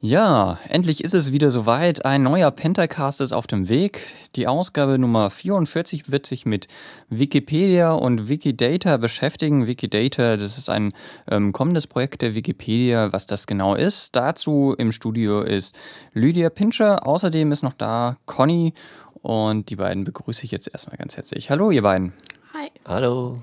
Ja, endlich ist es wieder soweit. Ein neuer Pentacast ist auf dem Weg. Die Ausgabe Nummer 44 wird sich mit Wikipedia und Wikidata beschäftigen. Wikidata, das ist ein ähm, kommendes Projekt der Wikipedia. Was das genau ist, dazu im Studio ist Lydia Pinscher. Außerdem ist noch da Conny und die beiden begrüße ich jetzt erstmal ganz herzlich. Hallo, ihr beiden. Hi. Hallo.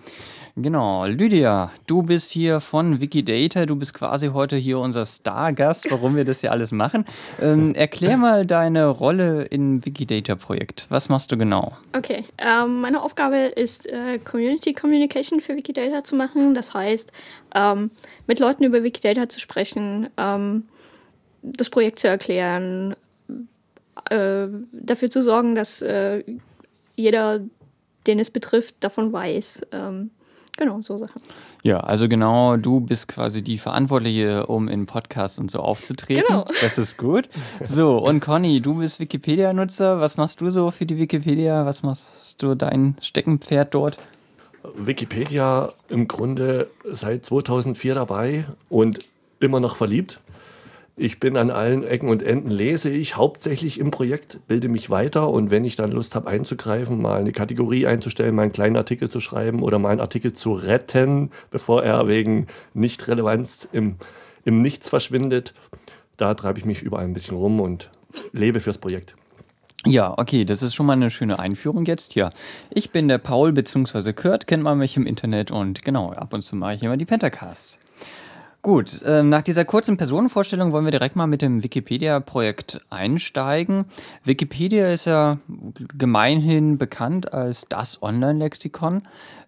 Genau, Lydia, du bist hier von Wikidata, du bist quasi heute hier unser Stargast, warum wir das hier alles machen. Ähm, erklär mal deine Rolle im Wikidata-Projekt. Was machst du genau? Okay, ähm, meine Aufgabe ist, äh, Community Communication für Wikidata zu machen. Das heißt, ähm, mit Leuten über Wikidata zu sprechen, ähm, das Projekt zu erklären, äh, dafür zu sorgen, dass äh, jeder, den es betrifft, davon weiß. Ähm, Genau, so Sachen. Ja, also genau, du bist quasi die Verantwortliche, um in Podcasts und so aufzutreten. Genau. Das ist gut. So, und Conny, du bist Wikipedia-Nutzer. Was machst du so für die Wikipedia? Was machst du dein Steckenpferd dort? Wikipedia im Grunde seit 2004 dabei und immer noch verliebt. Ich bin an allen Ecken und Enden, lese ich hauptsächlich im Projekt, bilde mich weiter und wenn ich dann Lust habe einzugreifen, mal eine Kategorie einzustellen, mal einen kleinen Artikel zu schreiben oder mal einen Artikel zu retten, bevor er wegen Nichtrelevanz im, im Nichts verschwindet, da treibe ich mich überall ein bisschen rum und lebe fürs Projekt. Ja, okay, das ist schon mal eine schöne Einführung jetzt. Ja, ich bin der Paul bzw. Kurt, kennt man mich im Internet und genau, ab und zu mache ich immer die Pentacasts. Gut, ähm, nach dieser kurzen Personenvorstellung wollen wir direkt mal mit dem Wikipedia-Projekt einsteigen. Wikipedia ist ja gemeinhin bekannt als das Online-Lexikon.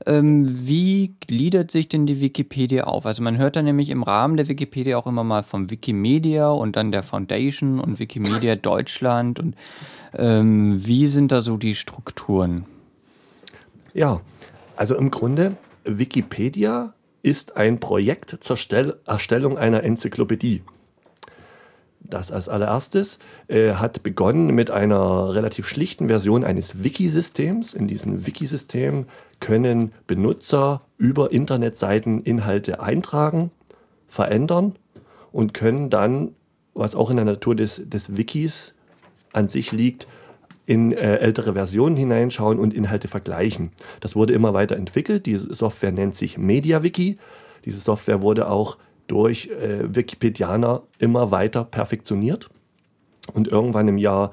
Ähm, wie gliedert sich denn die Wikipedia auf? Also man hört da nämlich im Rahmen der Wikipedia auch immer mal vom Wikimedia und dann der Foundation und Wikimedia Deutschland. Und ähm, wie sind da so die Strukturen? Ja, also im Grunde Wikipedia ist ein Projekt zur Stell Erstellung einer Enzyklopädie. Das als allererstes äh, hat begonnen mit einer relativ schlichten Version eines Wiki-Systems. In diesem Wiki-System können Benutzer über Internetseiten Inhalte eintragen, verändern und können dann, was auch in der Natur des, des Wikis an sich liegt, in äh, ältere Versionen hineinschauen und Inhalte vergleichen. Das wurde immer weiter entwickelt. Die Software nennt sich MediaWiki. Diese Software wurde auch durch äh, Wikipedianer immer weiter perfektioniert. Und irgendwann im Jahr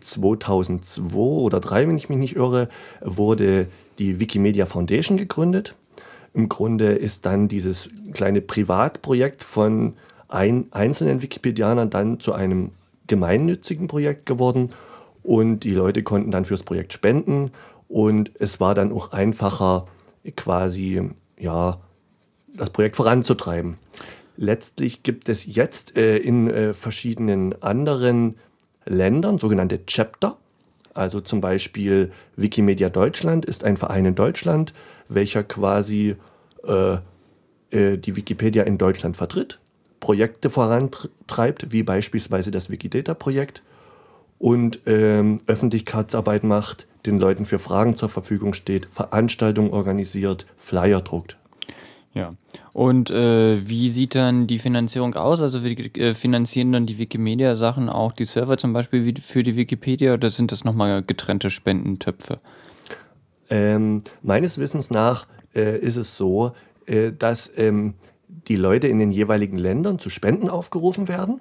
2002 oder 2003, wenn ich mich nicht irre, wurde die Wikimedia Foundation gegründet. Im Grunde ist dann dieses kleine Privatprojekt von ein, einzelnen Wikipedianern dann zu einem gemeinnützigen Projekt geworden und die Leute konnten dann fürs Projekt spenden und es war dann auch einfacher, quasi ja, das Projekt voranzutreiben. Letztlich gibt es jetzt äh, in äh, verschiedenen anderen Ländern sogenannte Chapter. Also zum Beispiel Wikimedia Deutschland ist ein Verein in Deutschland, welcher quasi äh, äh die Wikipedia in Deutschland vertritt, Projekte vorantreibt, wie beispielsweise das Wikidata-Projekt und ähm, Öffentlichkeitsarbeit macht, den Leuten für Fragen zur Verfügung steht, Veranstaltungen organisiert, Flyer druckt. Ja. Und äh, wie sieht dann die Finanzierung aus? Also wir, äh, finanzieren dann die Wikimedia-Sachen auch die Server zum Beispiel für die Wikipedia oder sind das nochmal getrennte Spendentöpfe? Ähm, meines Wissens nach äh, ist es so, äh, dass ähm, die Leute in den jeweiligen Ländern zu Spenden aufgerufen werden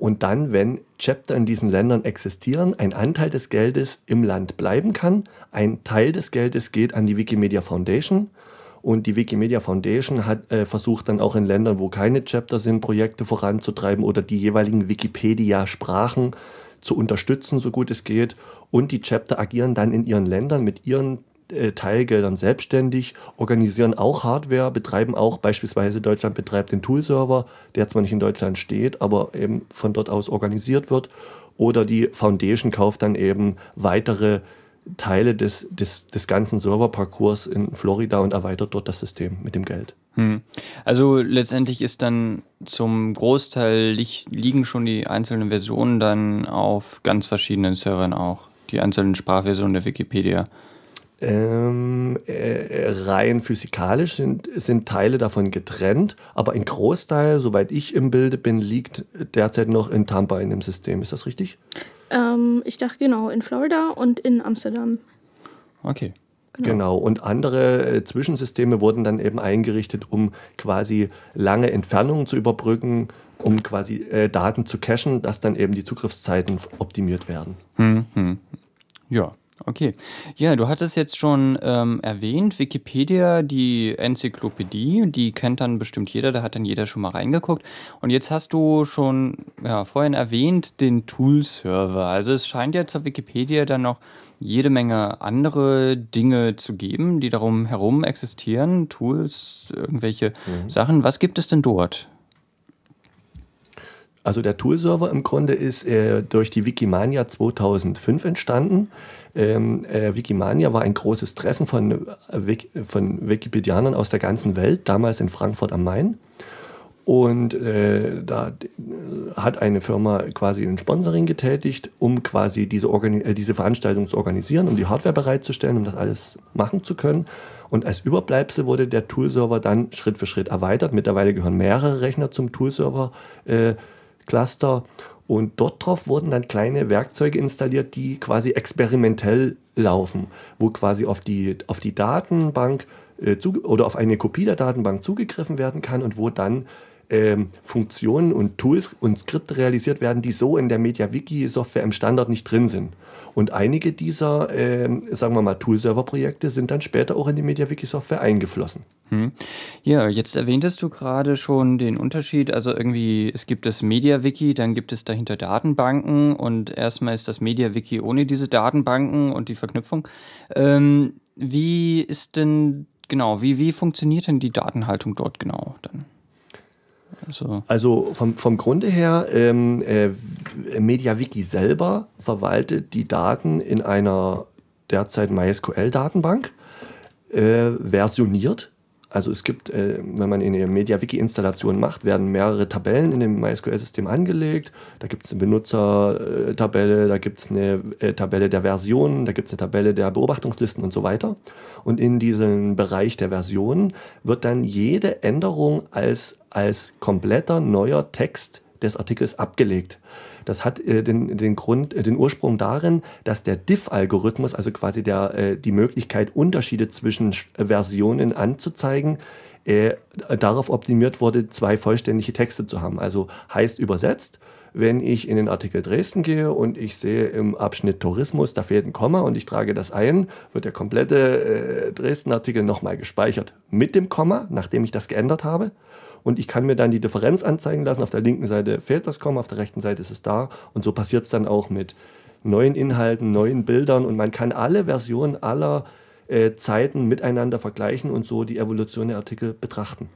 und dann, wenn Chapter in diesen Ländern existieren, ein Anteil des Geldes im Land bleiben kann. Ein Teil des Geldes geht an die Wikimedia Foundation. Und die Wikimedia Foundation hat äh, versucht dann auch in Ländern, wo keine Chapter sind, Projekte voranzutreiben oder die jeweiligen Wikipedia-Sprachen zu unterstützen, so gut es geht. Und die Chapter agieren dann in ihren Ländern mit ihren Teilgeldern selbstständig, organisieren auch Hardware, betreiben auch beispielsweise Deutschland betreibt den Tool-Server, der zwar nicht in Deutschland steht, aber eben von dort aus organisiert wird. Oder die Foundation kauft dann eben weitere Teile des, des, des ganzen Serverparcours in Florida und erweitert dort das System mit dem Geld. Hm. Also letztendlich ist dann zum Großteil li liegen schon die einzelnen Versionen dann auf ganz verschiedenen Servern auch, die einzelnen Sprachversionen der Wikipedia. Ähm, äh, rein physikalisch sind, sind Teile davon getrennt, aber ein Großteil, soweit ich im Bilde bin, liegt derzeit noch in Tampa in dem System. Ist das richtig? Ähm, ich dachte genau, in Florida und in Amsterdam. Okay. Genau. genau. Und andere äh, Zwischensysteme wurden dann eben eingerichtet, um quasi lange Entfernungen zu überbrücken, um quasi äh, Daten zu cachen, dass dann eben die Zugriffszeiten optimiert werden. Hm, hm. Ja, Okay. Ja, du hattest jetzt schon ähm, erwähnt, Wikipedia, die Enzyklopädie, die kennt dann bestimmt jeder, da hat dann jeder schon mal reingeguckt. Und jetzt hast du schon ja, vorhin erwähnt, den Tool-Server. Also es scheint ja zur Wikipedia dann noch jede Menge andere Dinge zu geben, die darum herum existieren, Tools, irgendwelche mhm. Sachen. Was gibt es denn dort? Also der Tool-Server im Grunde ist äh, durch die Wikimania 2005 entstanden. Ähm, äh, Wikimania war ein großes Treffen von, äh, von Wikipedianern aus der ganzen Welt, damals in Frankfurt am Main. Und äh, da hat eine Firma quasi ein Sponsoring getätigt, um quasi diese, äh, diese Veranstaltung zu organisieren, um die Hardware bereitzustellen, um das alles machen zu können. Und als Überbleibsel wurde der Tool-Server dann Schritt für Schritt erweitert. Mittlerweile gehören mehrere Rechner zum Tool-Server-Cluster. Äh, und dort drauf wurden dann kleine Werkzeuge installiert, die quasi experimentell laufen, wo quasi auf die, auf die Datenbank äh, zu, oder auf eine Kopie der Datenbank zugegriffen werden kann und wo dann ähm, Funktionen und Tools und Skripte realisiert werden, die so in der MediaWiki-Software im Standard nicht drin sind. Und einige dieser, ähm, sagen wir mal, Tool-Server-Projekte sind dann später auch in die MediaWiki-Software eingeflossen. Hm. Ja, jetzt erwähntest du gerade schon den Unterschied. Also irgendwie, es gibt das MediaWiki, dann gibt es dahinter Datenbanken und erstmal ist das MediaWiki ohne diese Datenbanken und die Verknüpfung. Ähm, wie ist denn, genau, wie, wie funktioniert denn die Datenhaltung dort genau dann? Also, also vom, vom Grunde her, ähm, äh, MediaWiki selber verwaltet die Daten in einer derzeit MySQL-Datenbank, äh, versioniert. Also es gibt, äh, wenn man eine MediaWiki-Installation macht, werden mehrere Tabellen in dem MySQL-System angelegt. Da gibt es eine Benutzertabelle, da gibt es eine äh, Tabelle der Versionen, da gibt es eine Tabelle der Beobachtungslisten und so weiter. Und in diesem Bereich der Versionen wird dann jede Änderung als als kompletter neuer Text des Artikels abgelegt. Das hat äh, den, den, Grund, äh, den Ursprung darin, dass der Diff-Algorithmus, also quasi der, äh, die Möglichkeit, Unterschiede zwischen Versionen anzuzeigen, äh, darauf optimiert wurde, zwei vollständige Texte zu haben. Also heißt übersetzt, wenn ich in den Artikel Dresden gehe und ich sehe im Abschnitt Tourismus, da fehlt ein Komma und ich trage das ein, wird der komplette äh, Dresden-Artikel nochmal gespeichert mit dem Komma, nachdem ich das geändert habe und ich kann mir dann die Differenz anzeigen lassen. Auf der linken Seite fehlt das Komma, auf der rechten Seite ist es da. Und so passiert es dann auch mit neuen Inhalten, neuen Bildern und man kann alle Versionen aller äh, Zeiten miteinander vergleichen und so die Evolution der Artikel betrachten.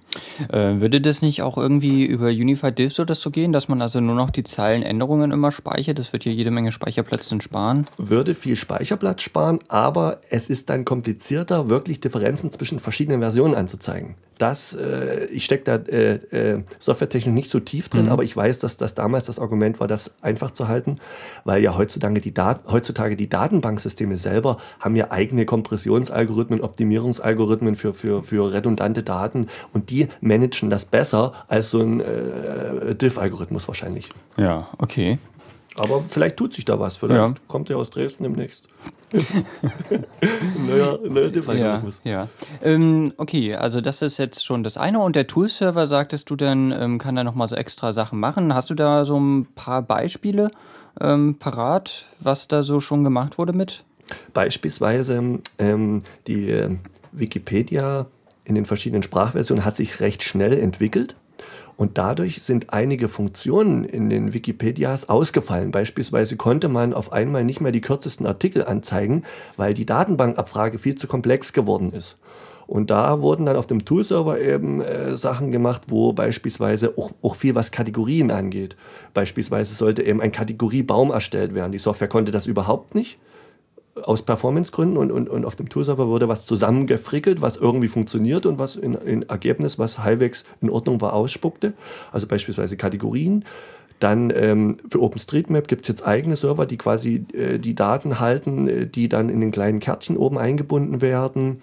Äh, würde das nicht auch irgendwie über Unified Diffs oder so gehen, dass man also nur noch die Zeilenänderungen immer speichert? Das wird hier jede Menge Speicherplatz dann sparen. Würde viel Speicherplatz sparen, aber es ist dann komplizierter, wirklich Differenzen zwischen verschiedenen Versionen anzuzeigen. Das, äh, ich stecke da äh, äh, softwaretechnisch nicht so tief drin, mhm. aber ich weiß, dass das damals das Argument war, das einfach zu halten, weil ja heutzutage die, Dat heutzutage die Datenbanksysteme selber haben ja eigene Kompressionsalgorithmen, Optimierungsalgorithmen für, für, für redundante Daten und die managen das besser als so ein äh, Diff-Algorithmus wahrscheinlich. Ja, okay. Aber vielleicht tut sich da was. Vielleicht ja. kommt er aus Dresden demnächst. neuer, neuer Diff-Algorithmus. Ja, ja. Ähm, okay, also das ist jetzt schon das eine. Und der Tool-Server, sagtest du dann, ähm, kann da nochmal so extra Sachen machen. Hast du da so ein paar Beispiele ähm, parat, was da so schon gemacht wurde mit? Beispielsweise ähm, die äh, Wikipedia in den verschiedenen Sprachversionen hat sich recht schnell entwickelt. Und dadurch sind einige Funktionen in den Wikipedias ausgefallen. Beispielsweise konnte man auf einmal nicht mehr die kürzesten Artikel anzeigen, weil die Datenbankabfrage viel zu komplex geworden ist. Und da wurden dann auf dem Toolserver eben äh, Sachen gemacht, wo beispielsweise auch, auch, viel was Kategorien angeht. Beispielsweise sollte eben ein Kategoriebaum erstellt werden. Die Software konnte das überhaupt nicht aus Performancegründen und, und, und auf dem Toolserver wurde was zusammengefrickelt, was irgendwie funktioniert und was in, in Ergebnis, was halbwegs in Ordnung war, ausspuckte. Also beispielsweise Kategorien. Dann ähm, für OpenStreetMap gibt es jetzt eigene Server, die quasi äh, die Daten halten, äh, die dann in den kleinen Kärtchen oben eingebunden werden.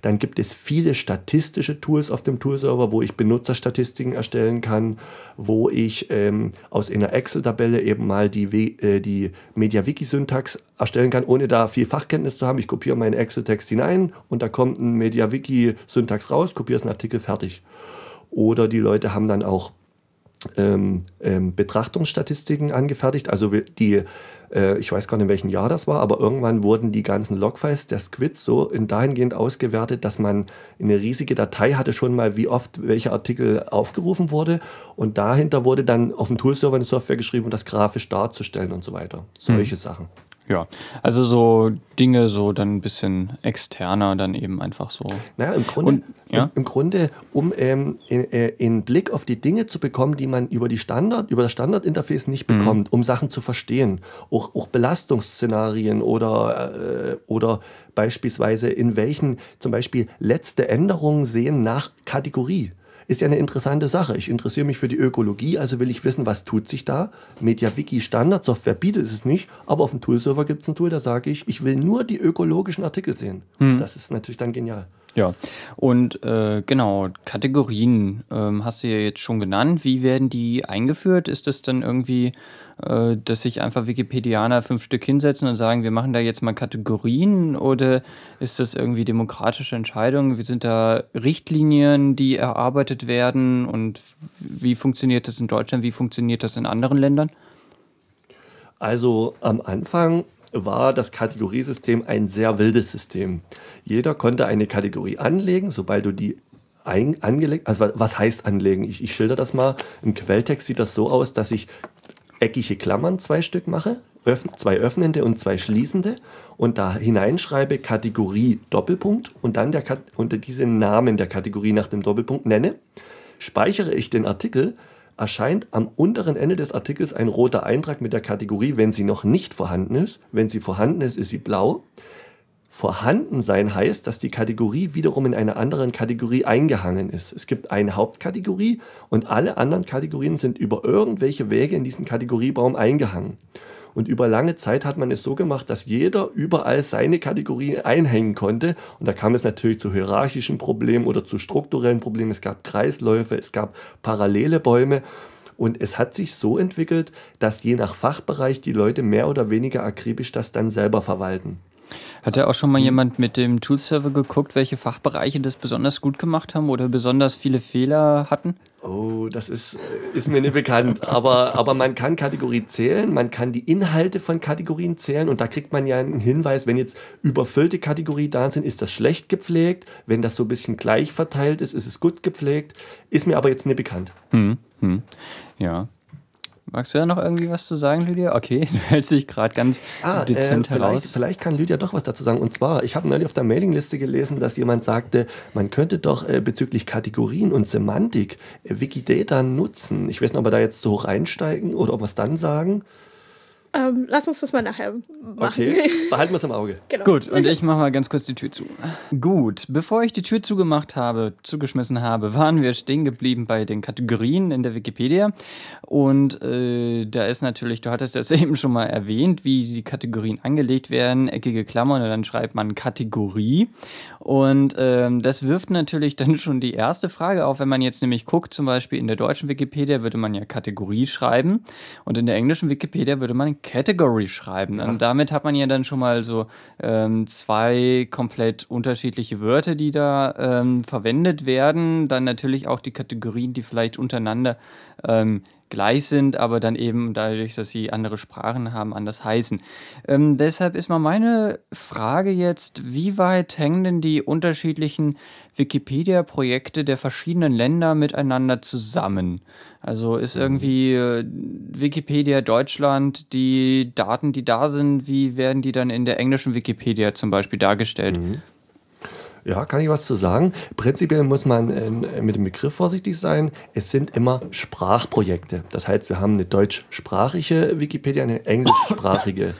Dann gibt es viele statistische Tools auf dem Toolserver, wo ich Benutzerstatistiken erstellen kann, wo ich ähm, aus einer Excel-Tabelle eben mal die, äh, die MediaWiki-Syntax erstellen kann, ohne da viel Fachkenntnis zu haben. Ich kopiere meinen Excel-Text hinein und da kommt ein MediaWiki-Syntax raus, kopiere einen Artikel fertig. Oder die Leute haben dann auch ähm, ähm, Betrachtungsstatistiken angefertigt. Also die, äh, ich weiß gar nicht, in welchem Jahr das war, aber irgendwann wurden die ganzen Logfiles der Squids so in dahingehend ausgewertet, dass man eine riesige Datei hatte schon mal, wie oft welcher Artikel aufgerufen wurde. Und dahinter wurde dann auf dem Toolserver eine Software geschrieben, um das grafisch darzustellen und so weiter. Solche hm. Sachen. Ja, also so Dinge so dann ein bisschen externer, dann eben einfach so. Naja, im Grunde, Und, ja? im, im, Grunde um ähm, in, äh, in, Blick auf die Dinge zu bekommen, die man über die Standard, über das Standardinterface nicht mhm. bekommt, um Sachen zu verstehen. Auch, auch Belastungsszenarien oder, äh, oder beispielsweise in welchen zum Beispiel letzte Änderungen sehen nach Kategorie ist ja eine interessante Sache. Ich interessiere mich für die Ökologie, also will ich wissen, was tut sich da. MediaWiki Standardsoftware bietet es nicht, aber auf dem Toolserver gibt es ein Tool, da sage ich, ich will nur die ökologischen Artikel sehen. Hm. Das ist natürlich dann genial. Ja, und äh, genau, Kategorien ähm, hast du ja jetzt schon genannt. Wie werden die eingeführt? Ist das dann irgendwie, äh, dass sich einfach Wikipedianer fünf Stück hinsetzen und sagen, wir machen da jetzt mal Kategorien? Oder ist das irgendwie demokratische Entscheidungen? Wie sind da Richtlinien, die erarbeitet werden? Und wie funktioniert das in Deutschland? Wie funktioniert das in anderen Ländern? Also am Anfang war das Kategoriesystem ein sehr wildes System. Jeder konnte eine Kategorie anlegen, sobald du die ein, angelegt, also was heißt anlegen? Ich, ich schilder das mal. Im Quelltext sieht das so aus, dass ich eckige Klammern zwei Stück mache, öffn, zwei öffnende und zwei schließende und da hineinschreibe Kategorie Doppelpunkt und dann der, unter diesen Namen der Kategorie nach dem Doppelpunkt nenne, speichere ich den Artikel, erscheint am unteren Ende des Artikels ein roter Eintrag mit der Kategorie, wenn sie noch nicht vorhanden ist. Wenn sie vorhanden ist, ist sie blau. Vorhanden sein heißt, dass die Kategorie wiederum in einer anderen Kategorie eingehangen ist. Es gibt eine Hauptkategorie und alle anderen Kategorien sind über irgendwelche Wege in diesen Kategoriebaum eingehangen. Und über lange Zeit hat man es so gemacht, dass jeder überall seine Kategorie einhängen konnte. Und da kam es natürlich zu hierarchischen Problemen oder zu strukturellen Problemen. Es gab Kreisläufe, es gab parallele Bäume. Und es hat sich so entwickelt, dass je nach Fachbereich die Leute mehr oder weniger akribisch das dann selber verwalten. Hat ja auch schon mal hm. jemand mit dem Toolserver geguckt, welche Fachbereiche das besonders gut gemacht haben oder besonders viele Fehler hatten? Oh, das ist, ist mir nicht bekannt. Aber, aber man kann Kategorie zählen, man kann die Inhalte von Kategorien zählen und da kriegt man ja einen Hinweis, wenn jetzt überfüllte Kategorien da sind, ist das schlecht gepflegt. Wenn das so ein bisschen gleich verteilt ist, ist es gut gepflegt. Ist mir aber jetzt nicht bekannt. Hm, hm. Ja. Magst du da noch irgendwie was zu sagen, Lydia? Okay, du hältst dich gerade ganz ah, dezent äh, heraus. Vielleicht kann Lydia doch was dazu sagen. Und zwar, ich habe neulich auf der Mailingliste gelesen, dass jemand sagte, man könnte doch äh, bezüglich Kategorien und Semantik äh, Wikidata nutzen. Ich weiß nicht, ob wir da jetzt so hoch einsteigen oder ob wir es dann sagen. Ähm, lass uns das mal nachher machen. Okay, behalten wir es im Auge. Genau. Gut, und ich mache mal ganz kurz die Tür zu. Gut, bevor ich die Tür zugemacht habe, zugeschmissen habe, waren wir stehen geblieben bei den Kategorien in der Wikipedia. Und äh, da ist natürlich, du hattest das eben schon mal erwähnt, wie die Kategorien angelegt werden, eckige Klammern und dann schreibt man Kategorie. Und ähm, das wirft natürlich dann schon die erste Frage auf, wenn man jetzt nämlich guckt, zum Beispiel in der deutschen Wikipedia würde man ja Kategorie schreiben und in der englischen Wikipedia würde man Category schreiben. Und damit hat man ja dann schon mal so ähm, zwei komplett unterschiedliche Wörter, die da ähm, verwendet werden. Dann natürlich auch die Kategorien, die vielleicht untereinander ähm, gleich sind, aber dann eben dadurch, dass sie andere Sprachen haben, anders heißen. Ähm, deshalb ist mal meine Frage jetzt, wie weit hängen denn die unterschiedlichen Wikipedia-Projekte der verschiedenen Länder miteinander zusammen? Also ist mhm. irgendwie äh, Wikipedia Deutschland, die Daten, die da sind, wie werden die dann in der englischen Wikipedia zum Beispiel dargestellt? Mhm. Ja, kann ich was zu sagen? Prinzipiell muss man äh, mit dem Begriff vorsichtig sein. Es sind immer Sprachprojekte. Das heißt, wir haben eine deutschsprachige Wikipedia, eine englischsprachige.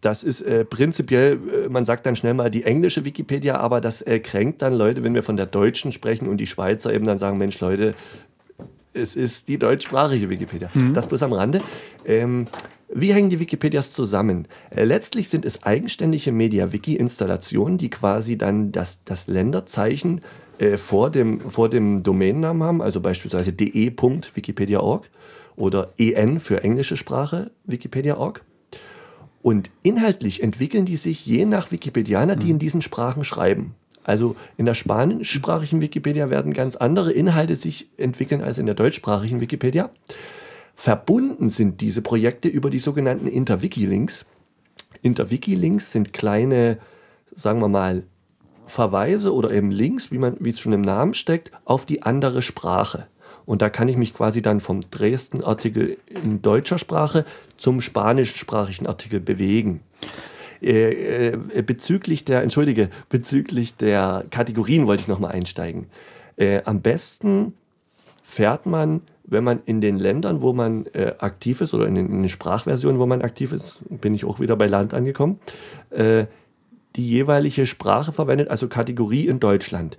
Das ist äh, prinzipiell, äh, man sagt dann schnell mal die englische Wikipedia, aber das äh, kränkt dann Leute, wenn wir von der deutschen sprechen und die Schweizer eben dann sagen, Mensch Leute, Es ist die deutschsprachige Wikipedia. Mhm. Das bloß am Rande. Ähm, wie hängen die Wikipedias zusammen? Äh, letztlich sind es eigenständige MediaWiki-Installationen, die quasi dann das, das Länderzeichen äh, vor, dem, vor dem Domainnamen haben, also beispielsweise de.wikipedia.org oder en für englische Sprache wikipedia.org. Und inhaltlich entwickeln die sich je nach Wikipedianer, die in diesen Sprachen schreiben. Also in der spanischsprachigen Wikipedia werden ganz andere Inhalte sich entwickeln als in der deutschsprachigen Wikipedia. Verbunden sind diese Projekte über die sogenannten Interwiki-Links. Interwiki-Links sind kleine, sagen wir mal, Verweise oder eben Links, wie, man, wie es schon im Namen steckt, auf die andere Sprache. Und da kann ich mich quasi dann vom Dresden-Artikel in deutscher Sprache zum spanischsprachigen Artikel bewegen. Äh, äh, bezüglich der, entschuldige, bezüglich der Kategorien wollte ich nochmal einsteigen. Äh, am besten fährt man, wenn man in den Ländern, wo man äh, aktiv ist, oder in den, in den, Sprachversionen, wo man aktiv ist, bin ich auch wieder bei Land angekommen, äh, die jeweilige Sprache verwendet, also Kategorie in Deutschland.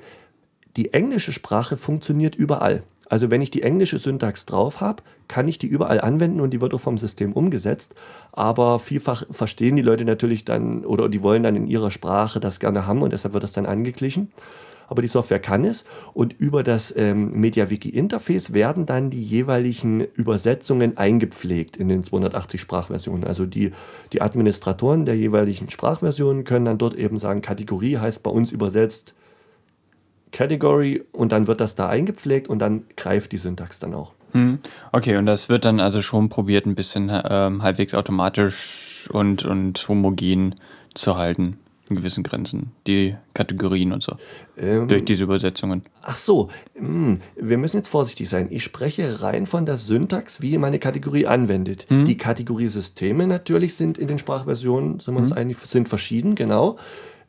Die englische Sprache funktioniert überall. Also wenn ich die englische Syntax drauf habe, kann ich die überall anwenden und die wird auch vom System umgesetzt. Aber vielfach verstehen die Leute natürlich dann oder die wollen dann in ihrer Sprache das gerne haben und deshalb wird das dann angeglichen. Aber die Software kann es und über das ähm, MediaWiki-Interface werden dann die jeweiligen Übersetzungen eingepflegt in den 280 Sprachversionen. Also die, die Administratoren der jeweiligen Sprachversionen können dann dort eben sagen, Kategorie heißt bei uns übersetzt Category und dann wird das da eingepflegt und dann greift die Syntax dann auch. Hm. Okay, und das wird dann also schon probiert, ein bisschen ähm, halbwegs automatisch und, und homogen zu halten in gewissen Grenzen, die Kategorien und so, ähm, durch diese Übersetzungen. Ach so, mh, hm, wir müssen jetzt vorsichtig sein. Ich spreche rein von der Syntax, wie meine Kategorie anwendet. Mhm. Die Kategoriesysteme natürlich sind in den Sprachversionen, sind wir uns mhm. einig, sind verschieden, genau.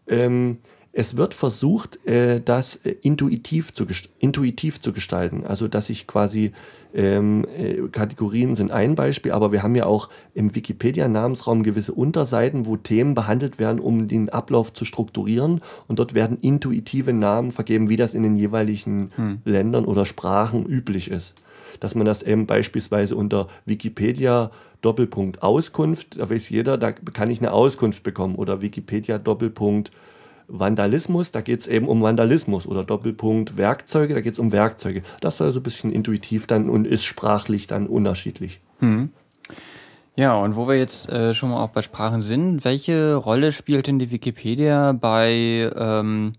Ähm, es wird versucht, äh, das äh, intuitiv zu, intuitiv zu gestalten. Also, dass ich quasi ähm, äh, Kategorien sind ein Beispiel, aber wir haben ja auch im Wikipedia-Namensraum gewisse Unterseiten, wo Themen behandelt werden, um den Ablauf zu strukturieren. Und dort werden intuitive Namen vergeben, wie das in den jeweiligen hm. Ländern oder Sprachen üblich ist. Dass man das eben beispielsweise unter Wikipedia Doppelpunkt Auskunft, da weiß jeder, da kann ich eine Auskunft bekommen oder Wikipedia Doppelpunkt Vandalismus, da geht es eben um Vandalismus oder Doppelpunkt Werkzeuge, da geht es um Werkzeuge. Das soll so ein bisschen intuitiv dann und ist sprachlich dann unterschiedlich. Hm. Ja, und wo wir jetzt äh, schon mal auch bei Sprachen sind, welche Rolle spielt denn die Wikipedia bei ähm,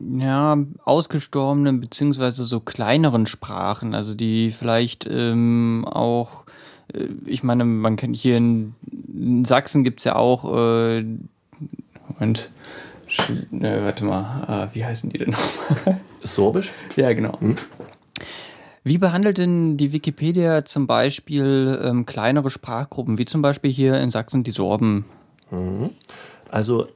ja, ausgestorbenen beziehungsweise so kleineren Sprachen, also die vielleicht ähm, auch, äh, ich meine, man kennt hier in, in Sachsen gibt es ja auch äh, Moment. Ne, warte mal, äh, wie heißen die denn nochmal? Sorbisch? Ja, genau. Hm. Wie behandelt denn die Wikipedia zum Beispiel ähm, kleinere Sprachgruppen, wie zum Beispiel hier in Sachsen die Sorben? Mhm. Also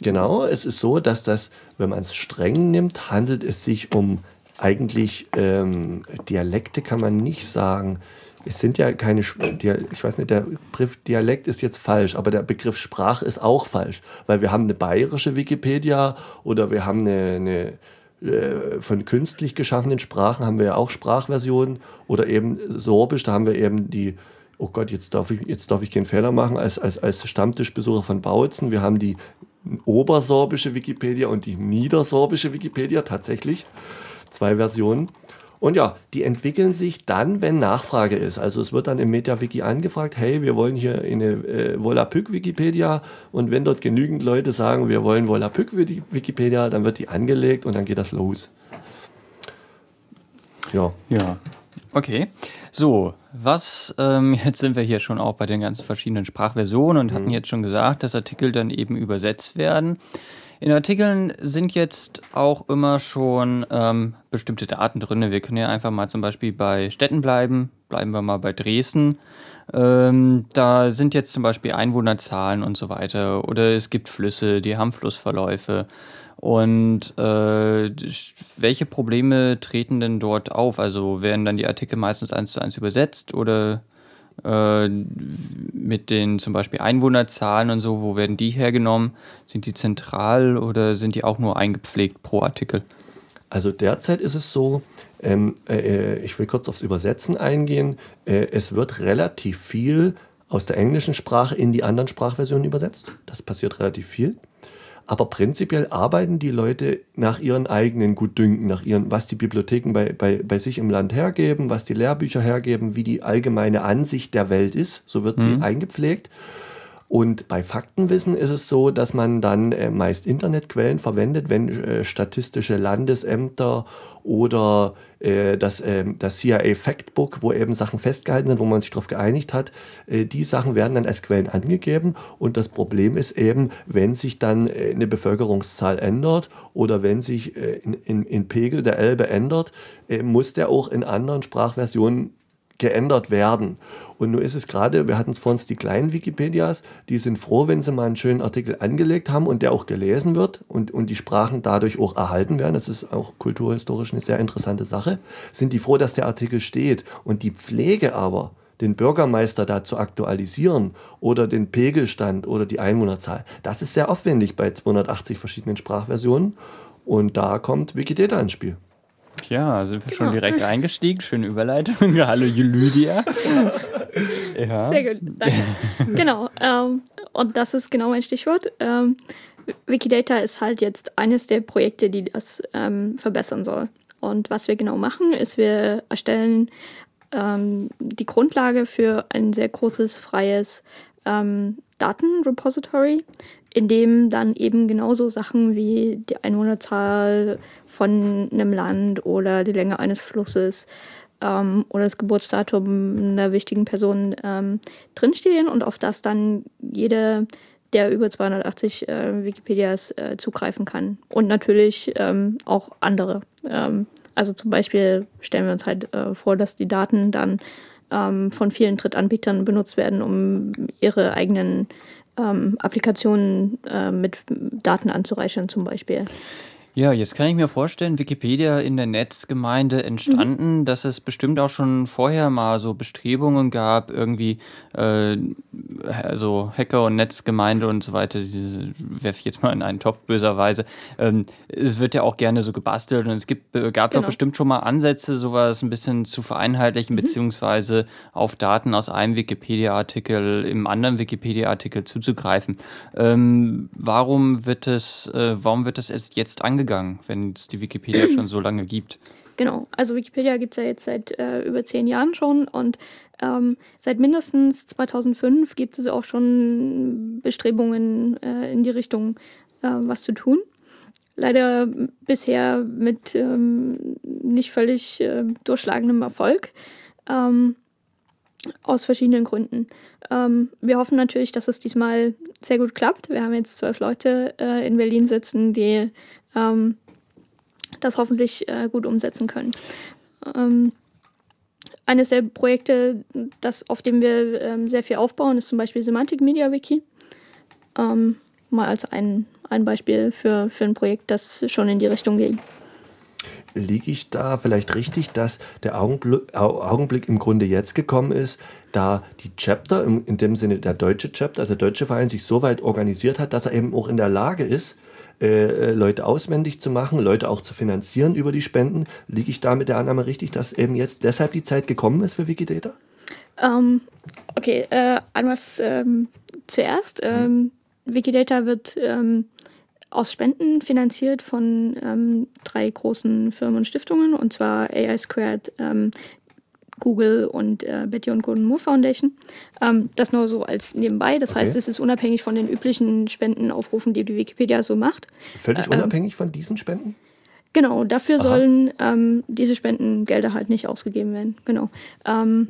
genau, es ist so, dass das, wenn man es streng nimmt, handelt es sich um eigentlich ähm, Dialekte, kann man nicht sagen es sind ja keine, ich weiß nicht, der Begriff Dialekt ist jetzt falsch, aber der Begriff Sprache ist auch falsch, weil wir haben eine bayerische Wikipedia oder wir haben eine, eine äh, von künstlich geschaffenen Sprachen haben wir ja auch Sprachversionen oder eben Sorbisch, da haben wir eben die, oh Gott, jetzt darf ich, jetzt darf ich keinen Fehler machen, als, als, als Stammtischbesucher von Bautzen, wir haben die obersorbische Wikipedia und die niedersorbische Wikipedia tatsächlich, zwei Versionen. Und ja, die entwickeln sich dann, wenn Nachfrage ist. Also es wird dann im MetaWiki angefragt, hey, wir wollen hier eine äh, Volapük-Wikipedia und wenn dort genügend Leute sagen, wir wollen Volapük-Wikipedia, dann wird die angelegt und dann geht das los. Ja. Ja. Okay. So, was, ähm, jetzt sind wir hier schon auch bei den ganzen verschiedenen Sprachversionen und mhm. hatten jetzt schon gesagt, dass Artikel dann eben übersetzt werden. In Artikeln sind jetzt auch immer schon ähm, bestimmte Daten drin. Wir können ja einfach mal zum Beispiel bei Städten bleiben. Bleiben wir mal bei Dresden. Ähm, da sind jetzt zum Beispiel Einwohnerzahlen und so weiter. Oder es gibt Flüsse, die haben Flussverläufe. Und äh, welche Probleme treten denn dort auf? Also werden dann die Artikel meistens eins zu eins übersetzt oder mit den zum Beispiel Einwohnerzahlen und so, wo werden die hergenommen? Sind die zentral oder sind die auch nur eingepflegt pro Artikel? Also derzeit ist es so, ähm, äh, ich will kurz aufs Übersetzen eingehen, äh, es wird relativ viel aus der englischen Sprache in die anderen Sprachversionen übersetzt. Das passiert relativ viel. Aber prinzipiell arbeiten die Leute nach ihren eigenen Gutdünken, nach ihren, was die Bibliotheken bei, bei, bei sich im Land hergeben, was die Lehrbücher hergeben, wie die allgemeine Ansicht der Welt ist. So wird sie mhm. eingepflegt. Und bei Faktenwissen ist es so, dass man dann äh, meist Internetquellen verwendet, wenn äh, statistische Landesämter oder äh, das, äh, das CIA Factbook, wo eben Sachen festgehalten sind, wo man sich darauf geeinigt hat, äh, die Sachen werden dann als Quellen angegeben. Und das Problem ist eben, wenn sich dann äh, eine Bevölkerungszahl ändert oder wenn sich in, in, in Pegel der Elbe ändert, muss der auch in anderen Sprachversionen geändert werden. Und nun ist es gerade, wir hatten es vor uns die kleinen Wikipedias, die sind froh, wenn sie mal einen schönen Artikel angelegt haben und der auch gelesen wird und, und die Sprachen dadurch auch erhalten werden. Das ist auch kulturhistorisch eine sehr interessante Sache. Sind die froh, dass der Artikel steht. Und die Pflege aber, den Bürgermeister da zu aktualisieren oder den Pegelstand oder die Einwohnerzahl, das ist sehr aufwendig bei 280 verschiedenen Sprachversionen. Und da kommt Wikidata ins Spiel. Ja, sind wir genau. schon direkt eingestiegen. Schöne Überleitung. Hallo Lydia. ja. Sehr gut, danke. genau, ähm, und das ist genau mein Stichwort. Ähm, Wikidata ist halt jetzt eines der Projekte, die das ähm, verbessern soll. Und was wir genau machen, ist, wir erstellen ähm, die Grundlage für ein sehr großes, freies ähm, Datenrepository, in dem dann eben genauso Sachen wie die Einwohnerzahl von einem Land oder die Länge eines Flusses ähm, oder das Geburtsdatum einer wichtigen Person ähm, drinstehen und auf das dann jede der über 280 äh, Wikipedias äh, zugreifen kann. Und natürlich ähm, auch andere. Ähm, also zum Beispiel stellen wir uns halt äh, vor, dass die Daten dann ähm, von vielen Drittanbietern benutzt werden, um ihre eigenen ähm, Applikationen äh, mit Daten anzureichern zum Beispiel. Ja, jetzt kann ich mir vorstellen, Wikipedia in der Netzgemeinde entstanden, mhm. dass es bestimmt auch schon vorher mal so Bestrebungen gab, irgendwie äh, also Hacker und Netzgemeinde und so weiter, werfe ich jetzt mal in einen Topf böserweise. Ähm, es wird ja auch gerne so gebastelt und es gibt, äh, gab genau. doch bestimmt schon mal Ansätze, sowas ein bisschen zu vereinheitlichen, mhm. beziehungsweise auf Daten aus einem Wikipedia-Artikel im anderen Wikipedia-Artikel zuzugreifen. Ähm, warum wird es, äh, warum wird das erst jetzt angegangen? Angegangen, wenn es die Wikipedia schon so lange gibt? Genau, also Wikipedia gibt es ja jetzt seit äh, über zehn Jahren schon und ähm, seit mindestens 2005 gibt es auch schon Bestrebungen äh, in die Richtung, äh, was zu tun. Leider bisher mit ähm, nicht völlig äh, durchschlagendem Erfolg. Ähm, aus verschiedenen Gründen. Ähm, wir hoffen natürlich, dass es diesmal sehr gut klappt. Wir haben jetzt zwölf Leute äh, in Berlin sitzen, die ähm, das hoffentlich äh, gut umsetzen können. Ähm, eines der Projekte, das, auf dem wir ähm, sehr viel aufbauen, ist zum Beispiel Semantic Media Wiki. Ähm, mal als ein, ein Beispiel für, für ein Projekt, das schon in die Richtung geht liege ich da vielleicht richtig, dass der Augenblick, Augenblick, im Grunde jetzt gekommen ist, da die Chapter, in dem Sinne der deutsche Chapter, also der deutsche Verein, sich so weit organisiert hat, dass er eben auch in der Lage ist, äh, Leute auswendig zu machen, Leute auch zu finanzieren über die Spenden. Liege ich da mit der Annahme richtig, dass eben jetzt deshalb die Zeit gekommen ist für Wikidata? Ähm, okay, äh, einmal ähm, zuerst. Ähm, Wikidata wird ähm, aus Spenden finanziert von ähm, drei großen Firmen und Stiftungen, und zwar AI Squared, ähm, Google und äh, Betty und Gordon Moore Foundation. Ähm, das nur so als nebenbei. Das okay. heißt, es ist unabhängig von den üblichen Spendenaufrufen, die die Wikipedia so macht. Völlig äh, unabhängig von diesen Spenden? Genau, dafür Aha. sollen ähm, diese Spendengelder halt nicht ausgegeben werden. Genau. Ähm,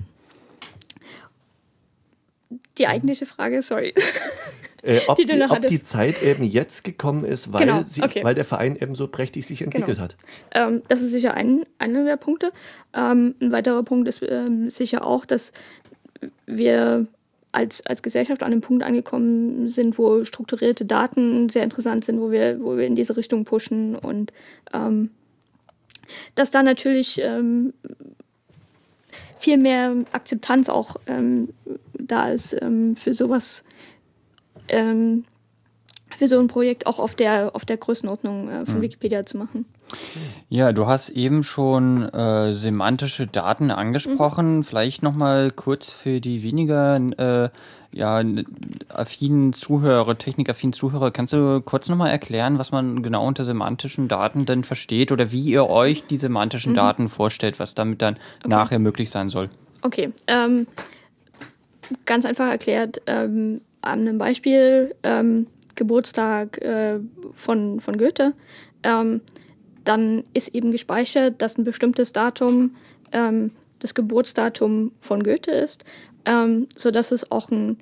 die eigentliche Frage, sorry. Äh, ob, die, die, ob die, Zeit eben jetzt gekommen ist, weil, genau, sie, okay. weil der Verein eben so prächtig sich entwickelt genau. hat. Ähm, das ist sicher ein, einer der Punkte. Ähm, ein weiterer Punkt ist ähm, sicher auch, dass wir als, als Gesellschaft an einem Punkt angekommen sind, wo strukturierte Daten sehr interessant sind, wo wir, wo wir in diese Richtung pushen und ähm, dass da natürlich ähm, viel mehr Akzeptanz auch ähm, da ist ähm, für sowas ähm, für so ein Projekt auch auf der, auf der Größenordnung äh, von mhm. Wikipedia zu machen. Ja, du hast eben schon äh, semantische Daten angesprochen. Mhm. Vielleicht nochmal kurz für die weniger äh, ja, affinen Zuhörer, technikaffinen Zuhörer, kannst du kurz nochmal erklären, was man genau unter semantischen Daten denn versteht oder wie ihr euch die semantischen mhm. Daten vorstellt, was damit dann okay. nachher möglich sein soll? Okay, ähm, ganz einfach erklärt, ähm, an einem Beispiel, ähm, Geburtstag äh, von, von Goethe, ähm, dann ist eben gespeichert, dass ein bestimmtes Datum ähm, das Geburtsdatum von Goethe ist, ähm, sodass es auch ein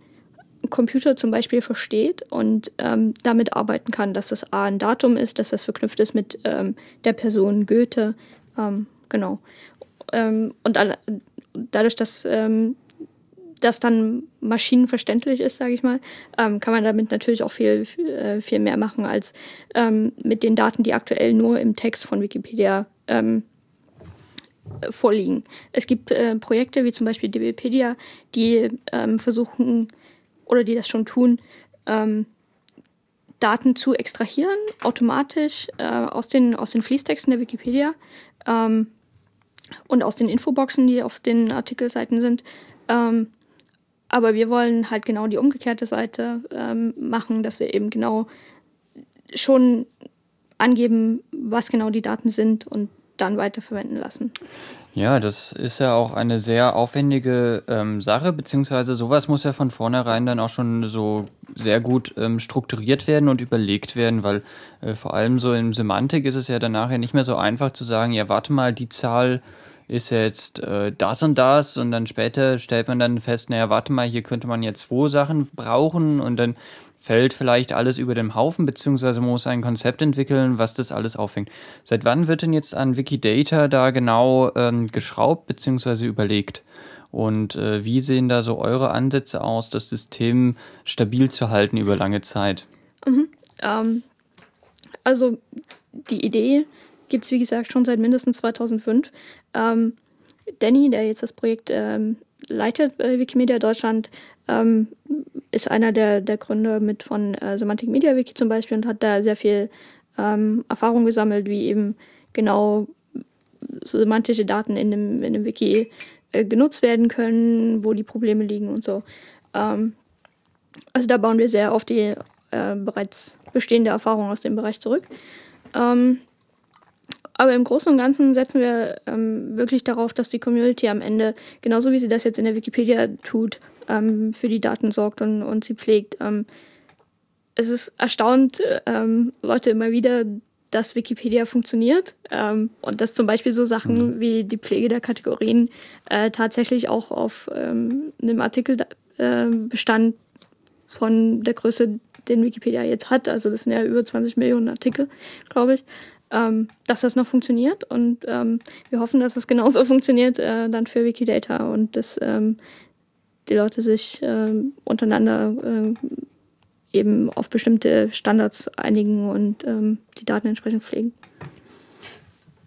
Computer zum Beispiel versteht und ähm, damit arbeiten kann, dass das A ein Datum ist, dass das verknüpft ist mit ähm, der Person Goethe. Ähm, genau. Und dadurch, dass das dann maschinenverständlich ist, sage ich mal, ähm, kann man damit natürlich auch viel, äh, viel mehr machen als ähm, mit den Daten, die aktuell nur im Text von Wikipedia ähm, vorliegen. Es gibt äh, Projekte wie zum Beispiel DBpedia, die ähm, versuchen oder die das schon tun, ähm, Daten zu extrahieren, automatisch äh, aus, den, aus den Fließtexten der Wikipedia ähm, und aus den Infoboxen, die auf den Artikelseiten sind. Ähm, aber wir wollen halt genau die umgekehrte Seite ähm, machen, dass wir eben genau schon angeben, was genau die Daten sind und dann weiterverwenden lassen. Ja, das ist ja auch eine sehr aufwendige ähm, Sache, beziehungsweise sowas muss ja von vornherein dann auch schon so sehr gut ähm, strukturiert werden und überlegt werden, weil äh, vor allem so in Semantik ist es ja dann nachher nicht mehr so einfach zu sagen, ja, warte mal, die Zahl ist jetzt äh, das und das und dann später stellt man dann fest, naja, warte mal, hier könnte man jetzt zwei Sachen brauchen und dann fällt vielleicht alles über den Haufen, beziehungsweise muss ein Konzept entwickeln, was das alles auffängt. Seit wann wird denn jetzt an Wikidata da genau ähm, geschraubt, beziehungsweise überlegt? Und äh, wie sehen da so eure Ansätze aus, das System stabil zu halten über lange Zeit? Mhm. Ähm, also die Idee gibt es, wie gesagt, schon seit mindestens 2005. Ähm, Danny, der jetzt das Projekt ähm, leitet bei Wikimedia Deutschland, ähm, ist einer der, der Gründer mit von äh, Semantic Media Wiki zum Beispiel und hat da sehr viel ähm, Erfahrung gesammelt, wie eben genau semantische Daten in dem, in dem Wiki äh, genutzt werden können, wo die Probleme liegen und so. Ähm, also da bauen wir sehr auf die äh, bereits bestehende Erfahrung aus dem Bereich zurück. Ähm, aber im Großen und Ganzen setzen wir ähm, wirklich darauf, dass die Community am Ende, genauso wie sie das jetzt in der Wikipedia tut, ähm, für die Daten sorgt und, und sie pflegt. Ähm, es ist erstaunt, ähm, Leute immer wieder, dass Wikipedia funktioniert ähm, und dass zum Beispiel so Sachen mhm. wie die Pflege der Kategorien äh, tatsächlich auch auf ähm, einem Artikelbestand äh, von der Größe, den Wikipedia jetzt hat, also das sind ja über 20 Millionen Artikel, glaube ich, ähm, dass das noch funktioniert. Und ähm, wir hoffen, dass das genauso funktioniert äh, dann für Wikidata und dass ähm, die Leute sich äh, untereinander äh, eben auf bestimmte Standards einigen und ähm, die Daten entsprechend pflegen.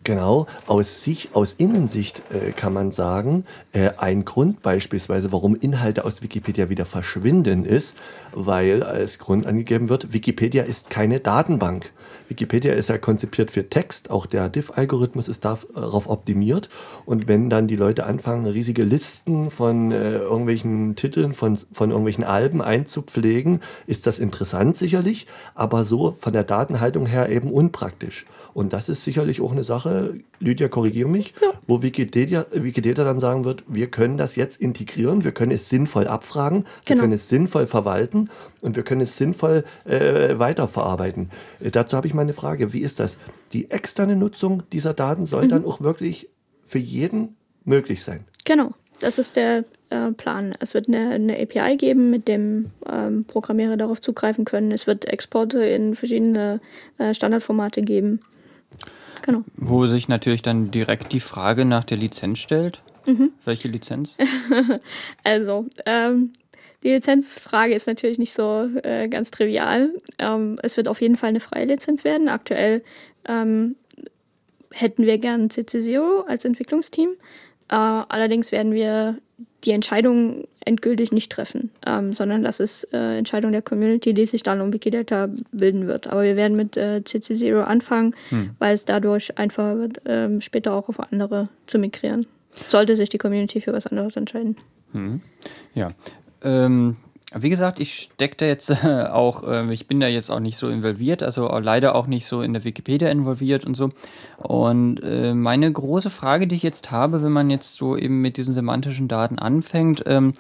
Genau, aus sich, aus Innensicht äh, kann man sagen, äh, ein Grund beispielsweise, warum Inhalte aus Wikipedia wieder verschwinden, ist, weil als Grund angegeben wird, Wikipedia ist keine Datenbank. Wikipedia ist ja konzipiert für Text, auch der Diff-Algorithmus ist darauf optimiert. Und wenn dann die Leute anfangen, riesige Listen von äh, irgendwelchen Titeln, von, von irgendwelchen Alben einzupflegen, ist das interessant sicherlich, aber so von der Datenhaltung her eben unpraktisch. Und das ist sicherlich auch eine Sache, Lydia, korrigiere mich, ja. wo Wikipedia, Wikipedia dann sagen wird, wir können das jetzt integrieren, wir können es sinnvoll abfragen, genau. wir können es sinnvoll verwalten und wir können es sinnvoll äh, weiterverarbeiten. Äh, dazu habe ich mal eine Frage, wie ist das? Die externe Nutzung dieser Daten soll mhm. dann auch wirklich für jeden möglich sein? Genau, das ist der äh, Plan. Es wird eine, eine, API geben, mit dem ähm, Programmierer darauf zugreifen können. Es wird Exporte in verschiedene äh, Standardformate geben. Genau. Wo sich natürlich dann direkt die Frage nach der Lizenz stellt. Mhm. Welche Lizenz? also, ähm, die Lizenzfrage ist natürlich nicht so äh, ganz trivial. Ähm, es wird auf jeden Fall eine freie Lizenz werden. Aktuell ähm, hätten wir gern CC0 als Entwicklungsteam. Äh, allerdings werden wir die Entscheidung endgültig nicht treffen, ähm, sondern das ist äh, Entscheidung der Community, die sich dann um Wikidata bilden wird. Aber wir werden mit äh, CC0 anfangen, hm. weil es dadurch einfacher wird, ähm, später auch auf andere zu migrieren. Sollte sich die Community für was anderes entscheiden. Hm. Ja. Ähm, wie gesagt, ich stecke da jetzt äh, auch, äh, ich bin da jetzt auch nicht so involviert, also leider auch nicht so in der Wikipedia involviert und so. Und äh, meine große Frage, die ich jetzt habe, wenn man jetzt so eben mit diesen semantischen Daten anfängt, ähm,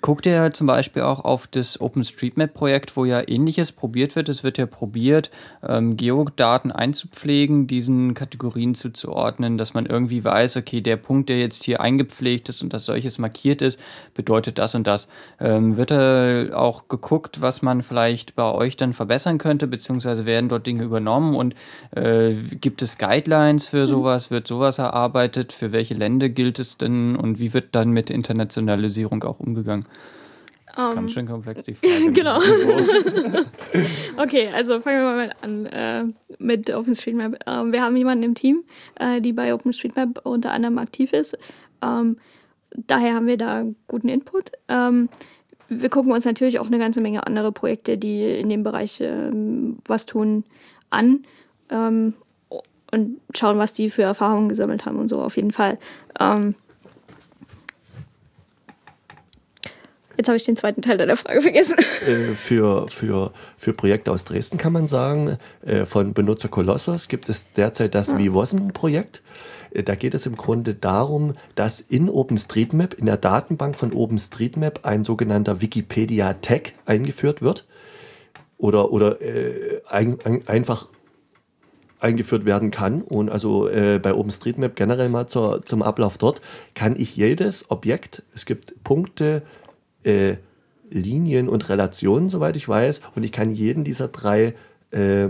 guckt ihr zum Beispiel auch auf das OpenStreetMap-Projekt, wo ja ähnliches probiert wird. Es wird ja probiert, ähm, Geodaten einzupflegen, diesen Kategorien zuzuordnen, dass man irgendwie weiß, okay, der Punkt, der jetzt hier eingepflegt ist und das solches markiert ist, bedeutet das und das. Ähm, wird da auch geguckt, was man vielleicht bei euch dann verbessern könnte, beziehungsweise werden dort Dinge übernommen und äh, gibt es Guidelines für mhm. sowas? Wird sowas erarbeitet? Für welche Länder gilt es denn und wie wird dann mit Internationalisierung auch umgegangen? Umgegangen? Das ist um, ganz ähm, schön komplex, die Frage. genau. okay, also fangen wir mal an äh, mit OpenStreetMap. Ähm, wir haben jemanden im Team, äh, die bei OpenStreetMap unter anderem aktiv ist. Ähm, daher haben wir da guten Input. Ähm, wir gucken uns natürlich auch eine ganze Menge andere Projekte, die in dem Bereich ähm, was tun, an ähm, und schauen, was die für Erfahrungen gesammelt haben und so auf jeden Fall. Jetzt habe ich den zweiten Teil deiner Frage vergessen. Äh, für, für, für Projekte aus Dresden kann man sagen, äh, von Benutzer Kolossos gibt es derzeit das ja. Vivossen-Projekt. Äh, da geht es im Grunde darum, dass in OpenStreetMap, in der Datenbank von OpenStreetMap, ein sogenannter Wikipedia-Tag eingeführt wird. Oder, oder äh, ein, ein, einfach eingeführt werden kann. Und also äh, bei OpenStreetMap generell mal zur, zum Ablauf dort kann ich jedes Objekt, es gibt Punkte, äh, Linien und Relationen, soweit ich weiß. Und ich kann jeden dieser drei äh,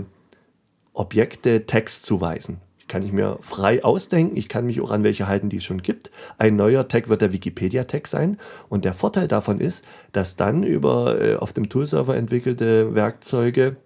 Objekte Text zuweisen. Kann ich mir frei ausdenken. Ich kann mich auch an welche halten, die es schon gibt. Ein neuer Tag wird der Wikipedia-Tag sein. Und der Vorteil davon ist, dass dann über äh, auf dem Toolserver entwickelte Werkzeuge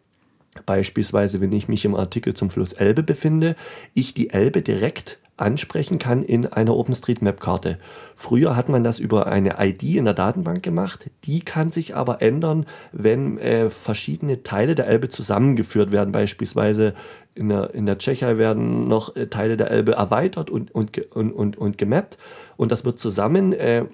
Beispielsweise, wenn ich mich im Artikel zum Fluss Elbe befinde, ich die Elbe direkt ansprechen kann in einer OpenStreetMap-Karte. Früher hat man das über eine ID in der Datenbank gemacht. Die kann sich aber ändern, wenn äh, verschiedene Teile der Elbe zusammengeführt werden. Beispielsweise in der, in der Tschechei werden noch äh, Teile der Elbe erweitert und, und, und, und, und gemappt. Und das wird zusammen äh,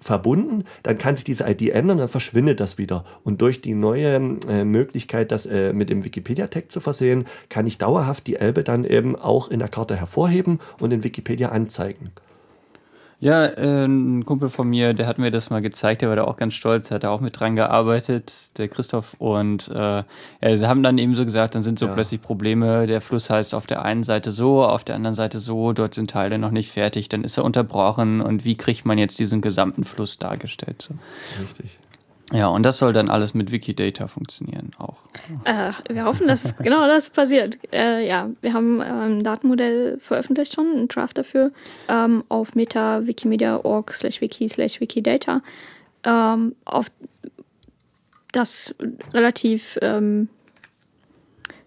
verbunden, dann kann sich diese ID ändern, dann verschwindet das wieder. Und durch die neue äh, Möglichkeit, das äh, mit dem Wikipedia-Tag zu versehen, kann ich dauerhaft die Elbe dann eben auch in der Karte hervorheben und in Wikipedia anzeigen. Ja, äh, ein Kumpel von mir, der hat mir das mal gezeigt, der war da auch ganz stolz, hat da auch mit dran gearbeitet, der Christoph. Und äh, ja, sie haben dann eben so gesagt, dann sind so ja. plötzlich Probleme, der Fluss heißt auf der einen Seite so, auf der anderen Seite so, dort sind Teile noch nicht fertig, dann ist er unterbrochen und wie kriegt man jetzt diesen gesamten Fluss dargestellt? So. Richtig. Ja, und das soll dann alles mit Wikidata funktionieren auch. Äh, wir hoffen, dass genau das passiert. Äh, ja, wir haben ein ähm, Datenmodell veröffentlicht schon, ein Draft dafür, ähm, auf meta-wikimedia.org slash wiki slash wikidata, ähm, auf das relativ ähm,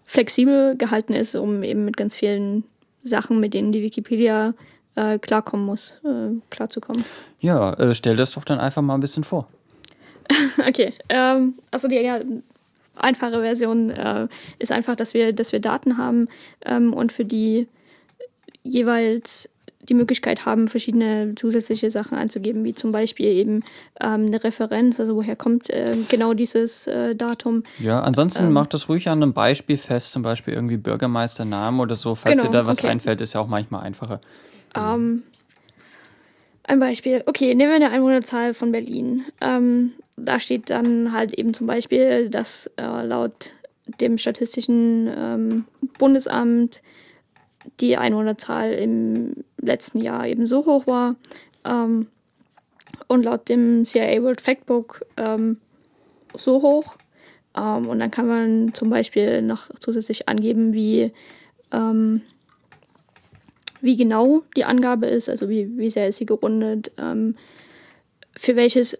flexibel gehalten ist, um eben mit ganz vielen Sachen, mit denen die Wikipedia äh, klarkommen muss, äh, klarzukommen. Ja, äh, stell das doch dann einfach mal ein bisschen vor. okay. Ähm, also die ja, einfache Version äh, ist einfach, dass wir, dass wir Daten haben ähm, und für die jeweils die Möglichkeit haben, verschiedene zusätzliche Sachen anzugeben, wie zum Beispiel eben ähm, eine Referenz, also woher kommt äh, genau dieses äh, Datum. Ja, ansonsten ähm, macht das ruhig an einem Beispiel fest, zum Beispiel irgendwie Bürgermeisternamen oder so, falls genau, dir da was okay. einfällt, ist ja auch manchmal einfacher. Ähm, ein Beispiel. Okay, nehmen wir eine Einwohnerzahl von Berlin. Ähm, da steht dann halt eben zum Beispiel, dass äh, laut dem Statistischen ähm, Bundesamt die Einwohnerzahl im letzten Jahr eben so hoch war. Ähm, und laut dem CIA World Factbook ähm, so hoch. Ähm, und dann kann man zum Beispiel noch zusätzlich angeben, wie ähm, wie genau die Angabe ist, also wie, wie sehr ist sie gerundet, ähm, für welches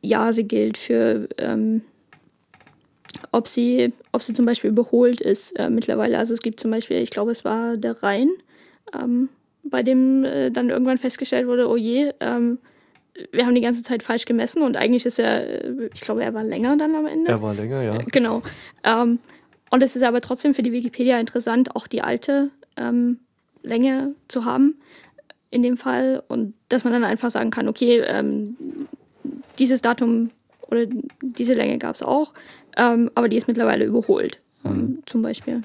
Jahr sie gilt, für ähm, ob sie, ob sie zum Beispiel überholt ist äh, mittlerweile. Also es gibt zum Beispiel, ich glaube, es war der Rhein, ähm, bei dem äh, dann irgendwann festgestellt wurde, oh je, ähm, wir haben die ganze Zeit falsch gemessen und eigentlich ist er, äh, ich glaube, er war länger dann am Ende. Er war länger, ja. Genau. Ähm, und es ist aber trotzdem für die Wikipedia interessant, auch die alte ähm, Länge zu haben in dem Fall und dass man dann einfach sagen kann, okay, ähm, dieses Datum oder diese Länge gab es auch, ähm, aber die ist mittlerweile überholt, mhm. zum Beispiel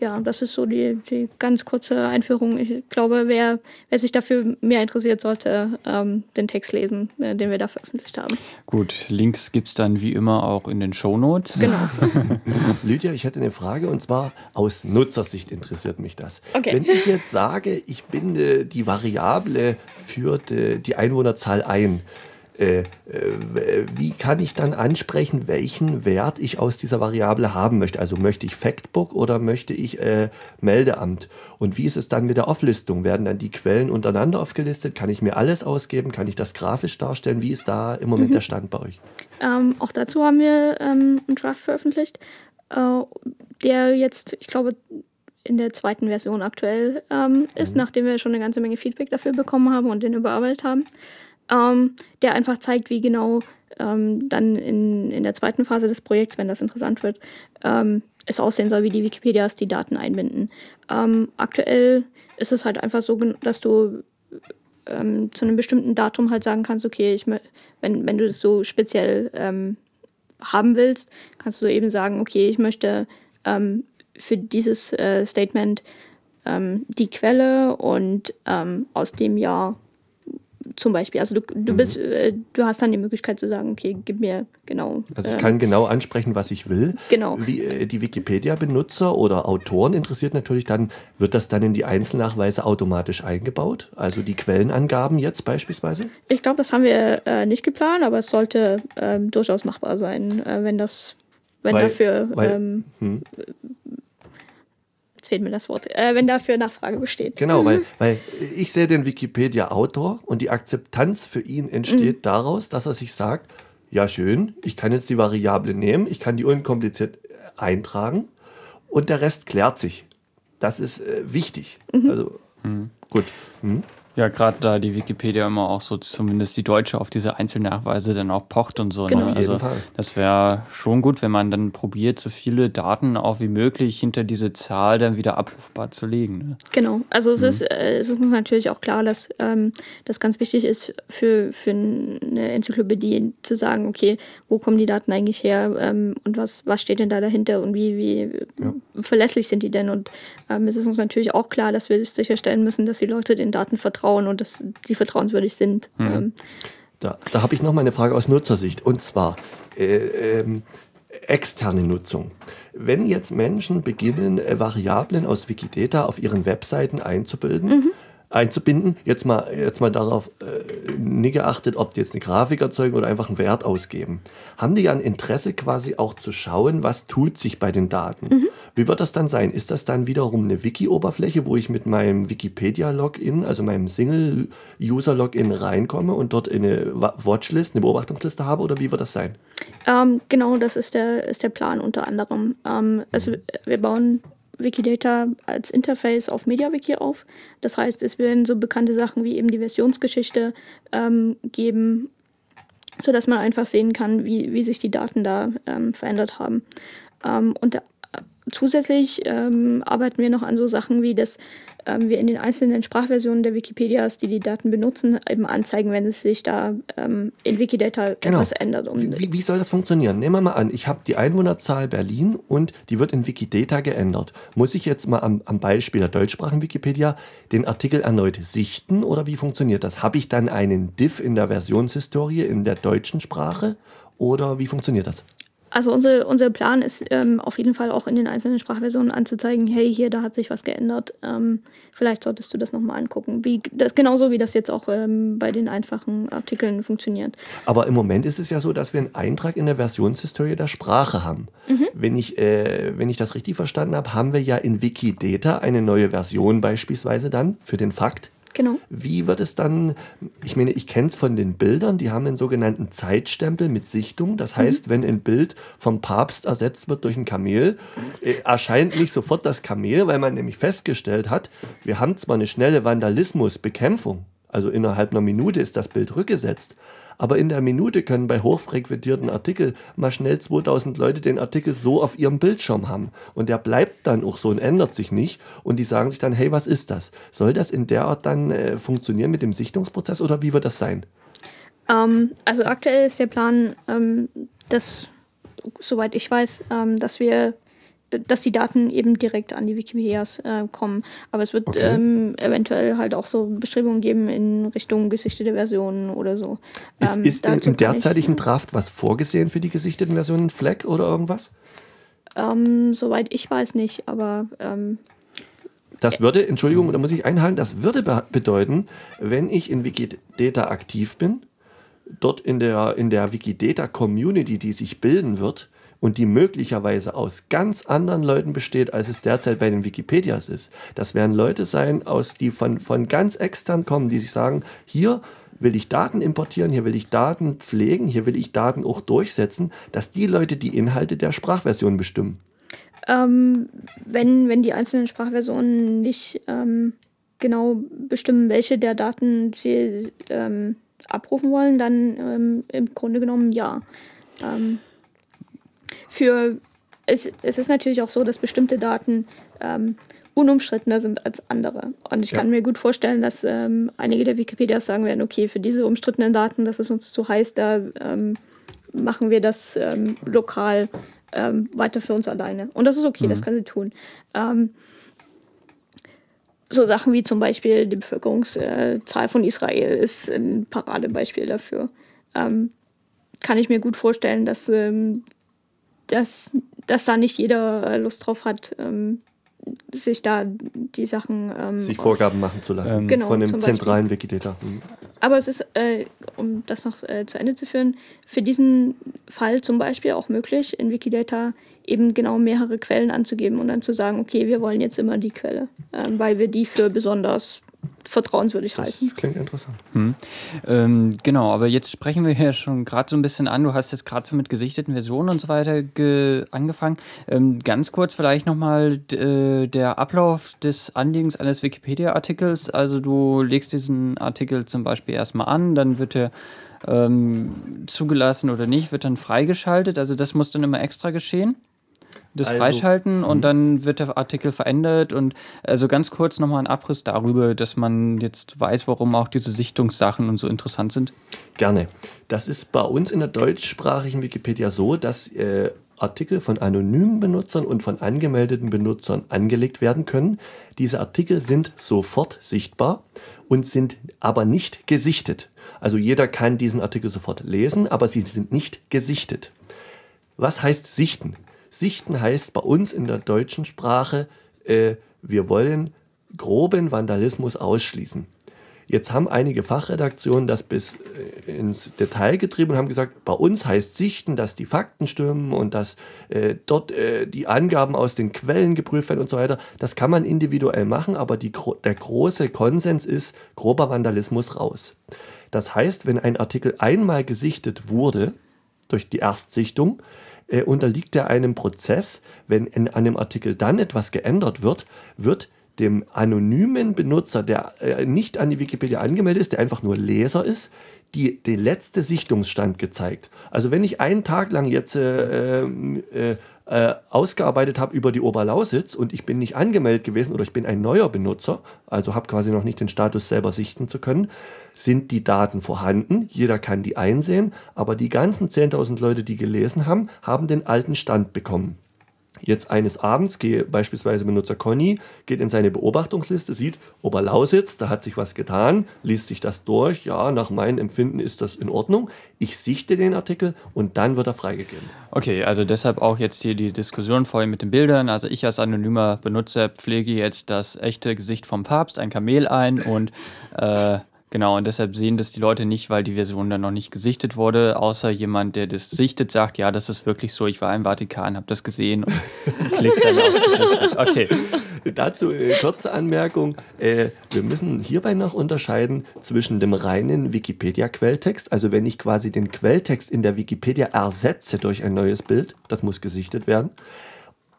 ja, das ist so die, die ganz kurze Einführung. Ich glaube, wer, wer sich dafür mehr interessiert, sollte ähm, den Text lesen, äh, den wir da veröffentlicht haben. Gut, Links gibt es dann wie immer auch in den Shownotes. Genau. Lydia, ich hätte eine Frage und zwar aus Nutzersicht interessiert mich das. Okay. Wenn ich jetzt sage, ich binde die Variable für die, die Einwohnerzahl ein, äh, äh, wie kann ich dann ansprechen, welchen Wert ich aus dieser Variable haben möchte? Also möchte ich Factbook oder möchte ich äh, Meldeamt? Und wie ist es dann mit der Auflistung? Werden dann die Quellen untereinander aufgelistet? Kann ich mir alles ausgeben? Kann ich das grafisch darstellen? Wie ist da im Moment mhm. der Stand bei euch? Ähm, auch dazu haben wir ähm, einen Draft veröffentlicht, äh, der jetzt, ich glaube, in der zweiten Version aktuell ähm, ist, mhm. nachdem wir schon eine ganze Menge Feedback dafür bekommen haben und den überarbeitet haben ähm, der einfach zeigt, wie genau ähm, dann in, in der zweiten Phase des Projekts, wenn das interessant wird, ähm, es aussehen soll, wie die Wikipedias die Daten einbinden. Ähm, aktuell ist es halt einfach so, dass du ähm, zu einem bestimmten Datum halt sagen kannst, okay, ich, wenn, wenn du das so speziell ähm, haben willst, kannst du eben sagen, okay, ich möchte für dieses äh, Statement die Quelle und aus dem Jahr zum Beispiel. Also du, du bist, mhm. äh, du hast dann die Möglichkeit zu sagen, okay, gib mir genau. Also ich äh, kann genau ansprechen, was ich will. Genau. Wie, äh, die Wikipedia-Benutzer oder Autoren interessiert natürlich dann, wird das dann in die Einzelnachweise automatisch eingebaut? Also die Quellenangaben jetzt beispielsweise? Ich glaube, das haben wir äh, nicht geplant, aber es sollte ähm, durchaus machbar sein, äh, wenn das, wenn weil, dafür weil, ähm, hm fehlt mir das Wort, äh, wenn dafür Nachfrage besteht. Genau, weil, weil ich sehe den Wikipedia-Autor und die Akzeptanz für ihn entsteht mhm. daraus, dass er sich sagt, ja schön, ich kann jetzt die Variable nehmen, ich kann die unkompliziert äh, eintragen und der Rest klärt sich. Das ist äh, wichtig. Mhm. Also mhm. gut. Ja, gerade da die Wikipedia immer auch so, zumindest die Deutsche, auf diese Einzelnachweise dann auch pocht und so. Ne? Genau. Ne? Also das wäre schon gut, wenn man dann probiert, so viele Daten auch wie möglich hinter diese Zahl dann wieder abrufbar zu legen. Ne? Genau, also es, mhm. ist, äh, es ist uns natürlich auch klar, dass ähm, das ganz wichtig ist für, für eine Enzyklopädie zu sagen, okay, wo kommen die Daten eigentlich her ähm, und was, was steht denn da dahinter und wie, wie ja. verlässlich sind die denn? Und ähm, es ist uns natürlich auch klar, dass wir sicherstellen müssen, dass die Leute den Daten vertrauen vertrauen und dass die vertrauenswürdig sind. Mhm. Ähm, da, da habe ich noch mal eine Frage aus Nutzersicht und zwar äh, ähm, externe Nutzung. Wenn jetzt Menschen beginnen, äh, Variablen aus Wikidata auf ihren Webseiten einzubilden, mhm einzubinden. Jetzt mal, jetzt mal darauf äh, nie geachtet, ob die jetzt eine Grafik erzeugen oder einfach einen Wert ausgeben. Haben die ja ein Interesse quasi auch zu schauen, was tut sich bei den Daten? Mhm. Wie wird das dann sein? Ist das dann wiederum eine Wiki-Oberfläche, wo ich mit meinem Wikipedia-Login, also meinem Single-User-Login reinkomme und dort eine Watchlist, eine Beobachtungsliste habe oder wie wird das sein? Ähm, genau, das ist der, ist der Plan unter anderem. Ähm, also wir bauen Wikidata als Interface auf MediaWiki auf. Das heißt, es werden so bekannte Sachen wie eben die Versionsgeschichte ähm, geben, sodass man einfach sehen kann, wie, wie sich die Daten da ähm, verändert haben. Ähm, und äh, zusätzlich ähm, arbeiten wir noch an so Sachen wie das ähm, wir in den einzelnen Sprachversionen der Wikipedias, die die Daten benutzen, eben anzeigen, wenn es sich da ähm, in Wikidata genau. etwas ändert. Um wie, wie, soll das funktionieren? Nehmen wir mal an, ich habe die Einwohnerzahl Berlin und die wird in Wikidata geändert. Muss ich jetzt mal am, am Beispiel der deutschsprachigen Wikipedia den Artikel erneut sichten oder wie funktioniert das? Habe ich dann einen Diff in der Versionshistorie in der deutschen Sprache oder wie funktioniert das? Also unsere, unser Plan ist ähm, auf jeden Fall auch in den einzelnen Sprachversionen anzuzeigen, hey, hier, da hat sich was geändert. Ähm, vielleicht solltest du das nochmal angucken. Wie, das, genauso wie das jetzt auch ähm, bei den einfachen Artikeln funktioniert. Aber im Moment ist es ja so, dass wir einen Eintrag in der Versionshistorie der Sprache haben. Mhm. Wenn, ich, äh, wenn ich das richtig verstanden habe, haben wir ja in Wikidata eine neue Version beispielsweise dann für den Fakt Genau. Wie wird es dann, ich meine, ich kenne es von den Bildern, die haben einen sogenannten Zeitstempel mit Sichtung. Das mhm. heißt, mhm. wenn ein Bild vom Papst ersetzt wird durch ein Kamel, äh, erscheint nicht sofort das Kamel, weil man nämlich festgestellt hat, wir haben zwar eine schnelle Vandalismusbekämpfung, Also innerhalb einer Minute ist das Bild rückgesetzt. Aber in der Minute können bei hochfrequentierten Artikeln mal schnell 2000 Leute den Artikel so auf ihrem Bildschirm haben. Und der bleibt dann auch so und ändert sich nicht. Und die sagen sich dann, hey, was ist das? Soll das in der Art dann äh, funktionieren mit dem Sichtungsprozess oder wie wird das sein? Ähm, also aktuell ist der Plan, ähm, dass, soweit ich weiß, ähm, dass wir dass die Daten eben direkt an die Wikipedias äh, kommen. Aber es wird okay. ähm, eventuell halt auch so Bestrebungen geben in Richtung gesichtete Versionen oder so. Ist, ähm, ist im derzeitigen Draft was vorgesehen für die gesichteten Versionen, Flag oder irgendwas? Ähm, soweit ich weiß nicht, aber ähm, das würde, Entschuldigung, da muss ich einhalten, das würde be bedeuten, wenn ich in Wikidata aktiv bin, dort in der, in der Wikidata-Community, die sich bilden wird, und die möglicherweise aus ganz anderen Leuten besteht, als es derzeit bei den Wikipedias ist. Das werden Leute sein, aus, die von, von ganz extern kommen, die sich sagen, hier will ich Daten importieren, hier will ich Daten pflegen, hier will ich Daten auch durchsetzen, dass die Leute die Inhalte der Sprachversion bestimmen. Ähm, wenn, wenn die einzelnen Sprachversionen nicht ähm, genau bestimmen, welche der Daten sie ähm, abrufen wollen, dann ähm, im Grunde genommen ja. Ähm, für es, es ist natürlich auch so, dass bestimmte Daten ähm, unumstrittener sind als andere. Und ich ja. kann mir gut vorstellen, dass ähm, einige der Wikipedias sagen werden, okay, für diese umstrittenen Daten, das ist uns zu heiß, da ähm, machen wir das ähm, lokal ähm, weiter für uns alleine. Und das ist okay, mhm. das kann sie tun. Ähm, so Sachen wie zum Beispiel die Bevölkerungszahl von Israel ist ein Paradebeispiel dafür. kann ich mir gut vorstellen, dass dass, dass da nicht jeder äh, Lust drauf hat, ähm, sich da die Sachen. Ähm, sich Vorgaben machen zu lassen genau, von dem zentralen Wikidata. Mhm. Aber es ist, äh, um das noch äh, zu Ende zu führen, für diesen Fall zum Beispiel auch möglich, in Wikidata eben genau mehrere Quellen anzugeben und dann zu sagen, okay, wir wollen jetzt immer die Quelle, äh, weil wir die für besonders vertrauenswürdig das halten. Das klingt interessant. Hm. Ähm, genau, aber jetzt sprechen wir hier schon gerade so ein bisschen an. Du hast jetzt gerade so mit gesichteten Versionen und so weiter angefangen. Ähm, ganz kurz vielleicht nochmal äh, der Ablauf des Anliegens eines Wikipedia-Artikels. Also du legst diesen Artikel zum Beispiel erstmal an, dann wird er ähm, zugelassen oder nicht, wird dann freigeschaltet. Also das muss dann immer extra geschehen das also, freischalten und mhm. dann wird der Artikel verändert und also ganz kurz nochmal ein Abriss darüber, dass man jetzt weiß, warum auch diese Sichtungssachen und so interessant sind. Gerne. Das ist bei uns in der deutschsprachigen Wikipedia so, dass äh, Artikel von anonymen Benutzern und von angemeldeten Benutzern angelegt werden können. Diese Artikel sind sofort sichtbar und sind aber nicht gesichtet. Also jeder kann diesen Artikel sofort lesen, aber sie sind nicht gesichtet. Was heißt sichten? Sichten heißt bei uns in der deutschen Sprache, äh, wir wollen groben Vandalismus ausschließen. Jetzt haben einige Fachredaktionen das bis äh, ins Detail getrieben und haben gesagt, bei uns heißt Sichten, dass die Fakten stimmen und dass äh, dort äh, die Angaben aus den Quellen geprüft werden und so weiter. Das kann man individuell machen, aber die, der große Konsens ist grober Vandalismus raus. Das heißt, wenn ein Artikel einmal gesichtet wurde durch die Erstsichtung, äh, unterliegt er einem Prozess. Wenn in einem Artikel dann etwas geändert wird, wird dem anonymen Benutzer, der äh, nicht an die Wikipedia angemeldet ist, der einfach nur Leser ist, die, der letzte Sichtungsstand gezeigt. Also wenn ich einen Tag lang jetzt äh, äh, äh, ausgearbeitet habe über die Oberlausitz und ich bin nicht angemeldet gewesen oder ich bin ein neuer Benutzer, also habe quasi noch nicht den Status selber sichten zu können, sind die Daten vorhanden, jeder kann die einsehen, aber die ganzen 10.000 Leute, die gelesen haben, haben den alten Stand bekommen. Jetzt eines Abends gehe beispielsweise Benutzer Conny, geht in seine Beobachtungsliste, sieht Oberlausitz, da hat sich was getan, liest sich das durch, ja, nach meinem Empfinden ist das in Ordnung. Ich sichte den Artikel und dann wird er freigegeben. Okay, also deshalb auch jetzt hier die Diskussion vorhin mit den Bildern. Also ich als anonymer Benutzer pflege jetzt das echte Gesicht vom Papst, ein Kamel ein und äh, Genau, und deshalb sehen das die Leute nicht, weil die Version dann noch nicht gesichtet wurde, außer jemand, der das sichtet, sagt, ja, das ist wirklich so, ich war im Vatikan, habe das gesehen und klickt dann auf gesichtet. Okay. Dazu eine kurze Anmerkung. Äh, wir müssen hierbei noch unterscheiden zwischen dem reinen Wikipedia-Quelltext, also wenn ich quasi den Quelltext in der Wikipedia ersetze durch ein neues Bild, das muss gesichtet werden,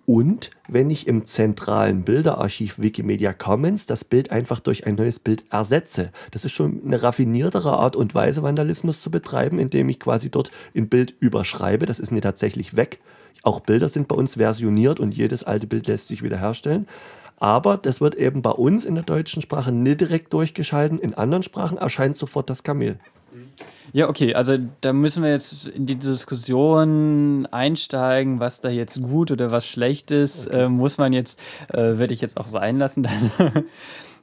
und wenn ich im zentralen Bilderarchiv Wikimedia Commons das Bild einfach durch ein neues Bild ersetze. Das ist schon eine raffiniertere Art und Weise, Vandalismus zu betreiben, indem ich quasi dort ein Bild überschreibe. Das ist mir tatsächlich weg. Auch Bilder sind bei uns versioniert und jedes alte Bild lässt sich wiederherstellen. Aber das wird eben bei uns in der deutschen Sprache nicht direkt durchgeschalten. In anderen Sprachen erscheint sofort das Kamel. Ja, okay, also da müssen wir jetzt in die Diskussion einsteigen, was da jetzt gut oder was schlecht ist. Okay. Äh, muss man jetzt, äh, werde ich jetzt auch sein lassen. Dann.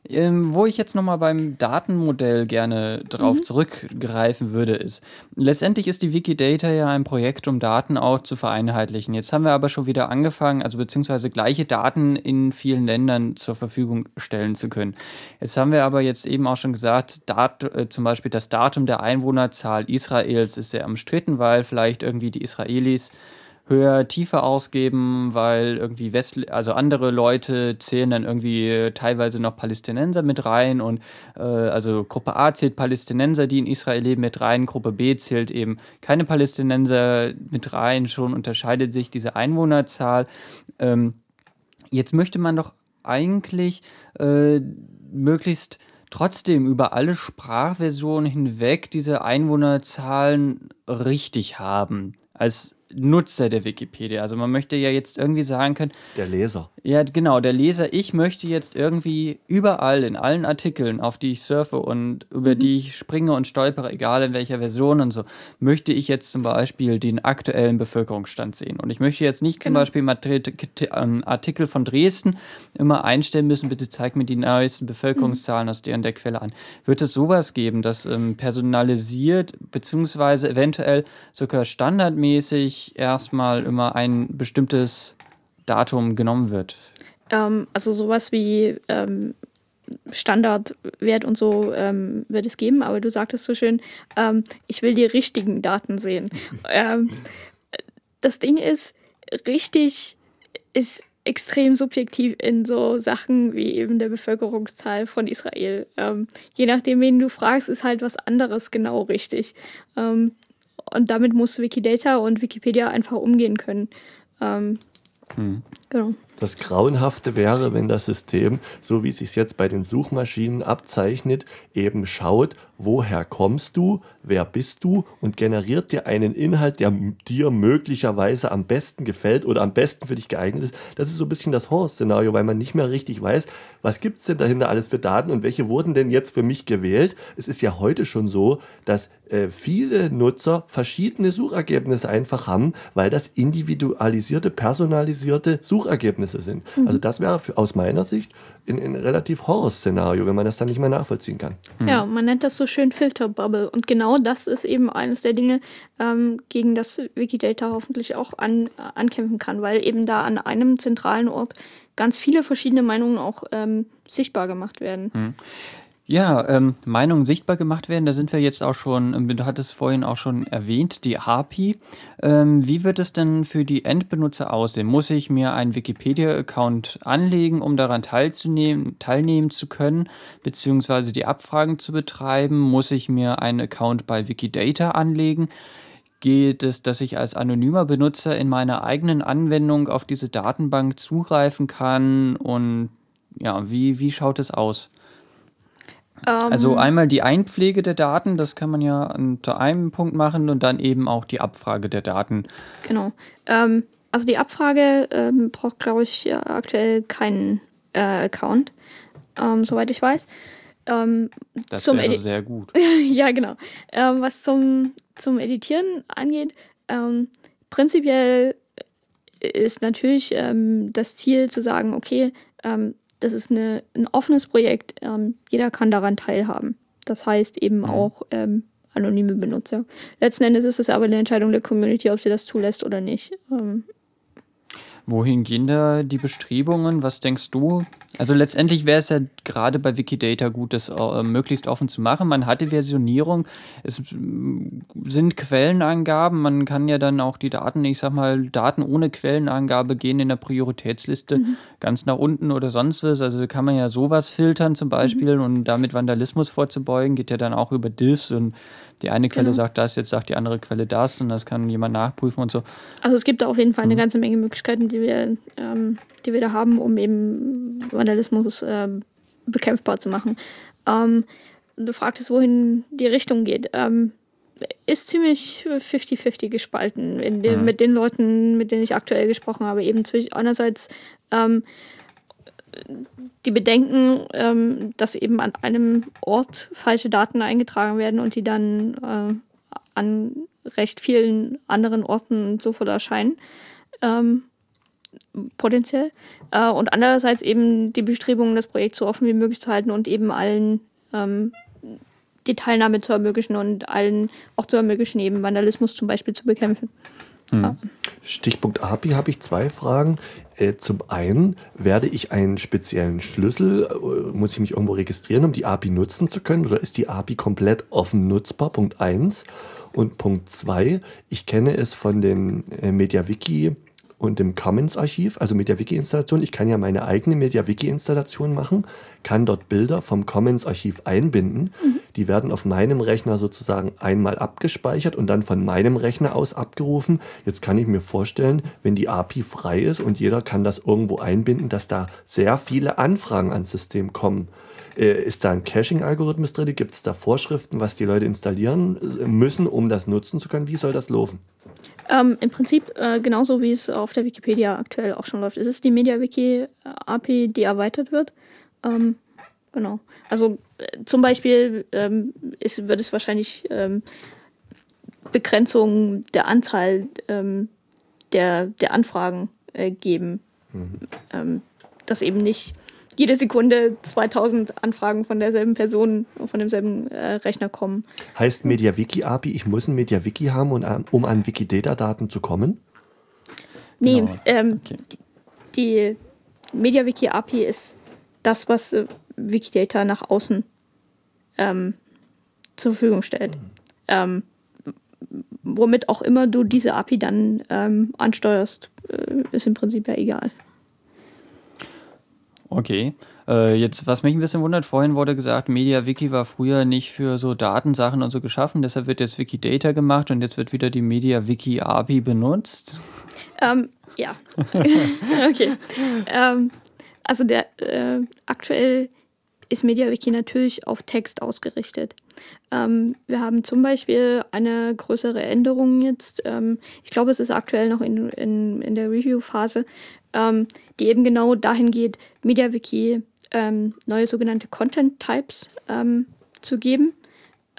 Ähm, wo ich jetzt nochmal beim Datenmodell gerne drauf mhm. zurückgreifen würde, ist, letztendlich ist die Wikidata ja ein Projekt, um Daten auch zu vereinheitlichen. Jetzt haben wir aber schon wieder angefangen, also beziehungsweise gleiche Daten in vielen Ländern zur Verfügung stellen zu können. Jetzt haben wir aber jetzt eben auch schon gesagt, Dat äh, zum Beispiel das Datum der Einwohnerzahl Israels ist sehr umstritten, weil vielleicht irgendwie die Israelis höher, tiefer ausgeben, weil irgendwie West also andere Leute zählen dann irgendwie teilweise noch Palästinenser mit rein und äh, also Gruppe A zählt Palästinenser, die in Israel leben, mit rein, Gruppe B zählt eben keine Palästinenser mit rein. Schon unterscheidet sich diese Einwohnerzahl. Ähm, jetzt möchte man doch eigentlich äh, möglichst trotzdem über alle Sprachversionen hinweg diese Einwohnerzahlen richtig haben. Als Nutzer der Wikipedia. Also man möchte ja jetzt irgendwie sagen können. Der Leser. Ja, genau, der Leser. Ich möchte jetzt irgendwie überall in allen Artikeln, auf die ich surfe und über mhm. die ich springe und stolpere, egal in welcher Version und so, möchte ich jetzt zum Beispiel den aktuellen Bevölkerungsstand sehen. Und ich möchte jetzt nicht genau. zum Beispiel einen Artikel von Dresden immer einstellen müssen, bitte zeig mir die neuesten Bevölkerungszahlen mhm. aus der und der Quelle an. Wird es sowas geben, das ähm, personalisiert, beziehungsweise eventuell sogar standardmäßig erstmal immer ein bestimmtes Datum genommen wird? Ähm, also sowas wie ähm, Standardwert und so ähm, wird es geben, aber du sagtest so schön, ähm, ich will die richtigen Daten sehen. Ähm, das Ding ist, richtig ist extrem subjektiv in so Sachen wie eben der Bevölkerungszahl von Israel. Ähm, je nachdem, wen du fragst, ist halt was anderes genau richtig. Ähm, und damit muss Wikidata und Wikipedia einfach umgehen können. Ähm, hm. Genau. Das Grauenhafte wäre, wenn das System, so wie es sich jetzt bei den Suchmaschinen abzeichnet, eben schaut, woher kommst du, wer bist du und generiert dir einen Inhalt, der dir möglicherweise am besten gefällt oder am besten für dich geeignet ist. Das ist so ein bisschen das Horror-Szenario, weil man nicht mehr richtig weiß, was gibt es denn dahinter alles für Daten und welche wurden denn jetzt für mich gewählt. Es ist ja heute schon so, dass äh, viele Nutzer verschiedene Suchergebnisse einfach haben, weil das individualisierte, personalisierte Suchergebnisse Ergebnisse sind. Mhm. Also das wäre aus meiner Sicht ein, ein relativ Horrorszenario, wenn man das dann nicht mehr nachvollziehen kann. Mhm. Ja, man nennt das so schön Filterbubble. Und genau das ist eben eines der Dinge, ähm, gegen das Wikidata hoffentlich auch an, ankämpfen kann, weil eben da an einem zentralen Ort ganz viele verschiedene Meinungen auch ähm, sichtbar gemacht werden. Mhm. Ja, ähm, Meinungen sichtbar gemacht werden, da sind wir jetzt auch schon, ähm, du hattest vorhin auch schon erwähnt, die API. Ähm, wie wird es denn für die Endbenutzer aussehen? Muss ich mir einen Wikipedia-Account anlegen, um daran teilzunehmen, teilnehmen zu können, beziehungsweise die Abfragen zu betreiben? Muss ich mir einen Account bei Wikidata anlegen? Geht es, dass ich als anonymer Benutzer in meiner eigenen Anwendung auf diese Datenbank zugreifen kann? Und ja, wie, wie schaut es aus? Also ähm. einmal die Einpflege der Daten, das kann man ja unter einem Punkt machen und dann eben auch die Abfrage der Daten. Genau. Ähm, also die Abfrage ähm, braucht, glaube ich, aktuell keinen äh, Account, ähm, soweit ich weiß. Ähm, das wäre Edi sehr gut. ja, genau. Ähm, was zum, zum Editieren angeht, prinzipiell ist natürlich das Ziel zu sagen, okay, das ist eine, ein offenes Projekt. Ähm, jeder kann daran teilhaben. Das heißt eben mhm. auch ähm, anonyme Benutzer. Letzten Endes ist es aber eine Entscheidung der Community, ob sie das zulässt oder nicht. Ähm, Wohin gehen da die Bestrebungen? Was denkst du? Also letztendlich wäre es ja gerade bei Wikidata gut, das äh, möglichst offen zu machen. Man hat die Versionierung, es sind Quellenangaben, man kann ja dann auch die Daten, ich sag mal, Daten ohne Quellenangabe gehen in der Prioritätsliste mhm. ganz nach unten oder sonst was. Also kann man ja sowas filtern zum Beispiel mhm. und damit Vandalismus vorzubeugen, geht ja dann auch über Diffs und die eine Quelle Genau. sagt das, jetzt sagt die andere Quelle das und das kann jemand nachprüfen und so. Also es gibt da auf jeden Fall eine Mhm. ganze Menge Möglichkeiten, die wir, ähm, die wir da haben, um eben Vandalismus ähm, bekämpfbar zu machen. Ähm, du fragtest, wohin die Richtung geht. Ähm, ist ziemlich 50-50 gespalten in den, Mhm. mit den Leuten, mit denen ich aktuell gesprochen habe. Eben zwischen einerseits ähm, die Bedenken, ähm, dass eben an einem Ort falsche Daten eingetragen werden und die dann äh, an recht vielen anderen Orten sofort erscheinen, ähm, potenziell. Äh, und andererseits eben die Bestrebungen, das Projekt so offen wie möglich zu halten und eben allen ähm, die Teilnahme zu ermöglichen und allen auch zu ermöglichen, eben Vandalismus zum Beispiel zu bekämpfen. Stichpunkt API habe ich zwei Fragen. Äh, zum einen, werde ich einen speziellen Schlüssel, äh, muss ich mich irgendwo registrieren, um die API nutzen zu können? Oder ist die API komplett offen nutzbar? Punkt eins. Und Punkt zwei, ich kenne es von dem äh, MediaWiki und dem Commons-Archiv, also MediaWiki-Installation. Ich kann ja meine eigene MediaWiki-Installation machen, kann dort Bilder vom Commons-Archiv einbinden. Die werden auf meinem Rechner sozusagen einmal abgespeichert und dann von meinem Rechner aus abgerufen. Jetzt kann ich mir vorstellen, wenn die API frei ist und jeder kann das irgendwo einbinden, dass da sehr viele Anfragen ans System kommen. Äh, Ist da ein Caching-Algorithmus drin? Gibt es da Vorschriften, was die Leute installieren müssen, um das nutzen zu können? Wie soll das laufen? Ähm, Im Prinzip äh, genauso wie es auf der Wikipedia aktuell auch schon läuft. Es ist die MediaWiki-API, die erweitert wird. Ähm, genau. Also äh, zum Beispiel ähm, ist, wird es wahrscheinlich ähm, Begrenzungen der Anzahl ähm, der, der Anfragen äh, geben. Ähm, dass eben nicht jede Sekunde 2000 Anfragen von derselben Person, von demselben äh, Rechner kommen. Heißt MediaWiki API, ich muss ein MediaWiki haben, um an, um an Wikidata-Daten zu kommen? Nee, Genau. ähm, Okay. die MediaWiki API ist das, was äh, Wikidata nach außen ähm, zur Verfügung stellt. Ähm, womit auch immer du diese API dann ähm, ansteuerst, äh, ist im Prinzip ja egal. Okay. Äh, jetzt, was mich ein bisschen wundert, vorhin wurde gesagt, MediaWiki war früher nicht für so Datensachen und so geschaffen, deshalb wird jetzt Wikidata gemacht und jetzt wird wieder die MediaWiki API benutzt. Ähm, ja. okay. Ähm, also der äh, aktuell ist MediaWiki natürlich auf Text ausgerichtet. Ähm, wir haben zum Beispiel eine größere Änderung jetzt. Ähm, ich glaube, es ist aktuell noch in, in, in der Review-Phase, ähm, die eben genau dahin geht, MediaWiki ähm, neue sogenannte Content-Types ähm, zu geben,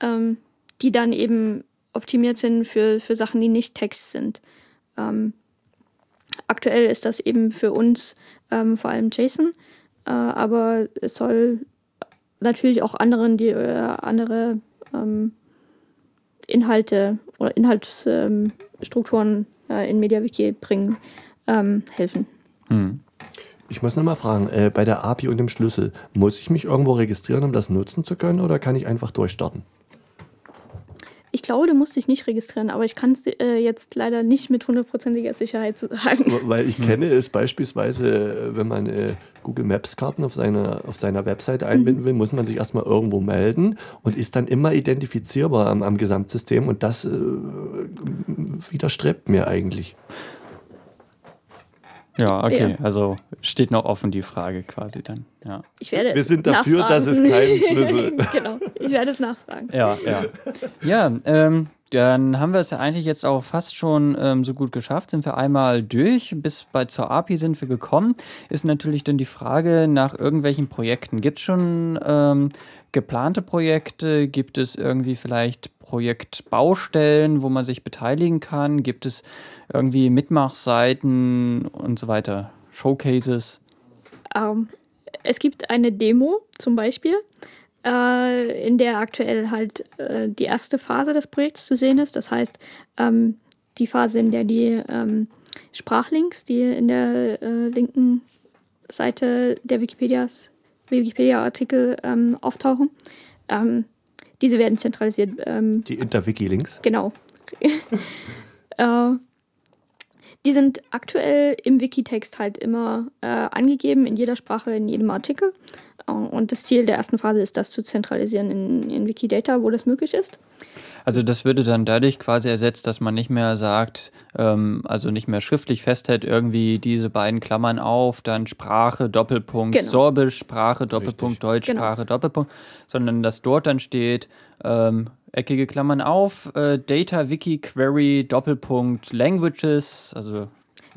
ähm, die dann eben optimiert sind für, für Sachen, die nicht Text sind. Aktuell ist das eben für uns vor allem JSON, äh, aber es soll natürlich auch anderen, die äh, andere ähm, Inhalte oder Inhaltsstrukturen äh, in MediaWiki bringen, ähm, helfen. Hm. Ich muss nochmal fragen, äh, bei der API und dem Schlüssel, muss ich mich irgendwo registrieren, um das nutzen zu können oder kann ich einfach durchstarten? Ich glaube, du musst dich nicht registrieren, aber ich kann es äh, jetzt leider nicht mit hundertprozentiger Sicherheit sagen. Weil ich kenne es beispielsweise, äh, wenn man äh, Google Maps Karten auf seiner, auf seiner Webseite einbinden will, muss man sich erstmal irgendwo melden und ist dann immer identifizierbar am, am Gesamtsystem und das äh, widerstrebt mir eigentlich. Ja, okay. Ja. Also steht noch offen die Frage quasi dann. Ja. Ich werde Wir sind dafür, nachfragen. dass es keinen Schlüssel- genau, ich werde es nachfragen. Ja, ja. Ja, ähm, dann haben wir es ja eigentlich jetzt auch fast schon ähm, so gut geschafft. Sind wir einmal durch. Bis bei zur API sind wir gekommen. Ist natürlich dann die Frage nach irgendwelchen Projekten. Gibt es schon ähm, geplante Projekte? Gibt es irgendwie vielleicht Projektbaustellen, wo man sich beteiligen kann? Gibt es irgendwie Mitmachseiten und so weiter? Showcases? Ähm, es gibt eine Demo zum Beispiel, äh, in der aktuell halt äh, die erste Phase des Projekts zu sehen ist. Das heißt, ähm, die Phase, in der die ähm, Sprachlinks, die in der äh, linken Seite der Wikipedias, Wikipedia-Artikel ähm, auftauchen, ähm, diese werden zentralisiert. Ähm, Die Interwiki-Links. Genau. die sind aktuell im Wikitext halt immer äh, angegeben, in jeder Sprache, in jedem Artikel. Äh, und das Ziel der ersten Phase ist, das zu zentralisieren in, in Wikidata, wo das möglich ist. Also das würde dann dadurch quasi ersetzt, dass man nicht mehr sagt, ähm, also nicht mehr schriftlich festhält, irgendwie diese beiden Klammern auf, dann Sprache, Doppelpunkt, Genau. Sorbisch, Sprache, Doppelpunkt, Deutsch, Genau. Sprache, Doppelpunkt, sondern dass dort dann steht, ähm, eckige Klammern auf, äh, Data, Wiki, Query, Doppelpunkt, Languages, also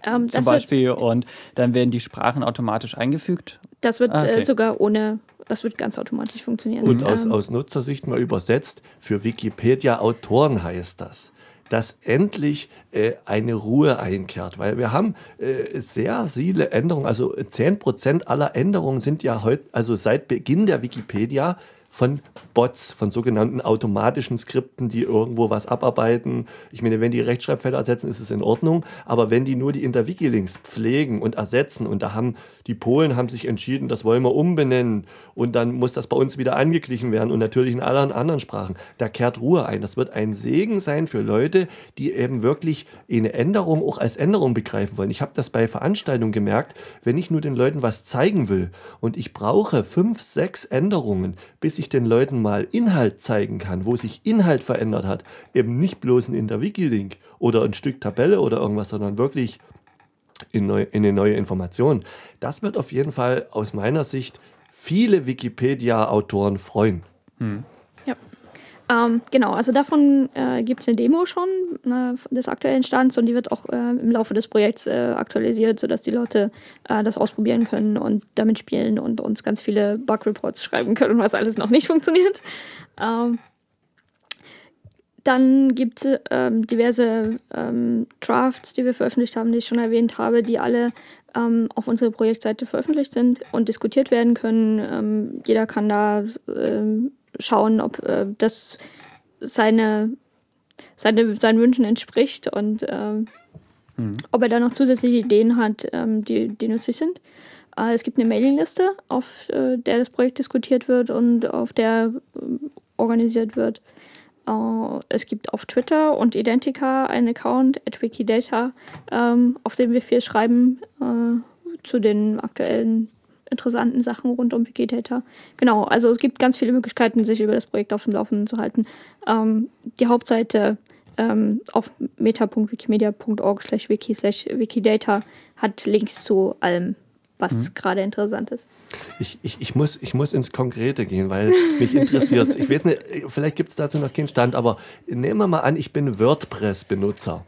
Ähm, zum Beispiel, und dann werden die Sprachen automatisch eingefügt. wird, das wird Ah, okay. äh, sogar ohne, das wird ganz automatisch funktionieren. Und aus, Ähm, aus Nutzersicht mal übersetzt, für Wikipedia-Autoren heißt das, dass endlich äh, eine Ruhe einkehrt, weil wir haben äh, sehr viele Änderungen, also 10% aller Änderungen sind ja heute, also seit Beginn der Wikipedia von Bots, von sogenannten automatischen Skripten, die irgendwo was abarbeiten. Ich meine, wenn die Rechtschreibfehler ersetzen, ist es in Ordnung, aber wenn die nur die Inter-Wiki-Links pflegen und ersetzen und da haben die Polen haben sich entschieden, das wollen wir umbenennen und dann muss das bei uns wieder angeglichen werden und natürlich in allen anderen Sprachen. Da kehrt Ruhe ein. Das wird ein Segen sein für Leute, die eben wirklich eine Änderung auch als Änderung begreifen wollen. Ich habe das bei Veranstaltungen gemerkt, wenn ich nur den Leuten was zeigen will und ich brauche fünf, sechs Änderungen, bis ich den Leuten mal Inhalt zeigen kann, wo sich Inhalt verändert hat, eben nicht bloß ein Inter-Wiki-Link oder ein Stück Tabelle oder irgendwas, sondern wirklich in, neu, in eine neue Information. Das wird auf jeden Fall aus meiner Sicht viele Wikipedia-Autoren freuen. Ja. Ähm, genau, also davon äh, gibt es eine Demo schon äh, des aktuellen Stands und die wird auch äh, im Laufe des Projekts äh, aktualisiert, sodass die Leute äh, das ausprobieren können und damit spielen und uns ganz viele Bug-Reports schreiben können, was alles noch nicht funktioniert. Ähm, dann gibt es ähm, diverse ähm, Drafts, die wir veröffentlicht haben, die ich schon erwähnt habe, die alle ähm, auf unserer Projektseite veröffentlicht sind und diskutiert werden können. Ähm, jeder kann da schauen, ob äh, das seine, seine, seinen Wünschen entspricht und ähm, ob er da noch zusätzliche Ideen hat, ähm, die, die nützlich sind. Äh, es gibt eine Mailingliste, auf äh, der das Projekt diskutiert wird und auf der ähm, organisiert wird. Äh, es gibt auf Twitter und Identica einen Account, at Wikidata, ähm, auf dem wir viel schreiben äh, zu den aktuellen interessanten Sachen rund um Wikidata. Genau, also es gibt ganz viele Möglichkeiten, sich über das Projekt auf dem Laufenden zu halten. Ähm, die Hauptseite ähm, auf meta.wikimedia.org slash wiki slash wikidata hat Links zu allem, was gerade interessant ist. Ich, ich, ich, muss, ich muss ins Konkrete gehen, weil mich interessiert Ich weiß nicht, vielleicht gibt es dazu noch keinen Stand, aber nehmen wir mal an, ich bin WordPress-Benutzer.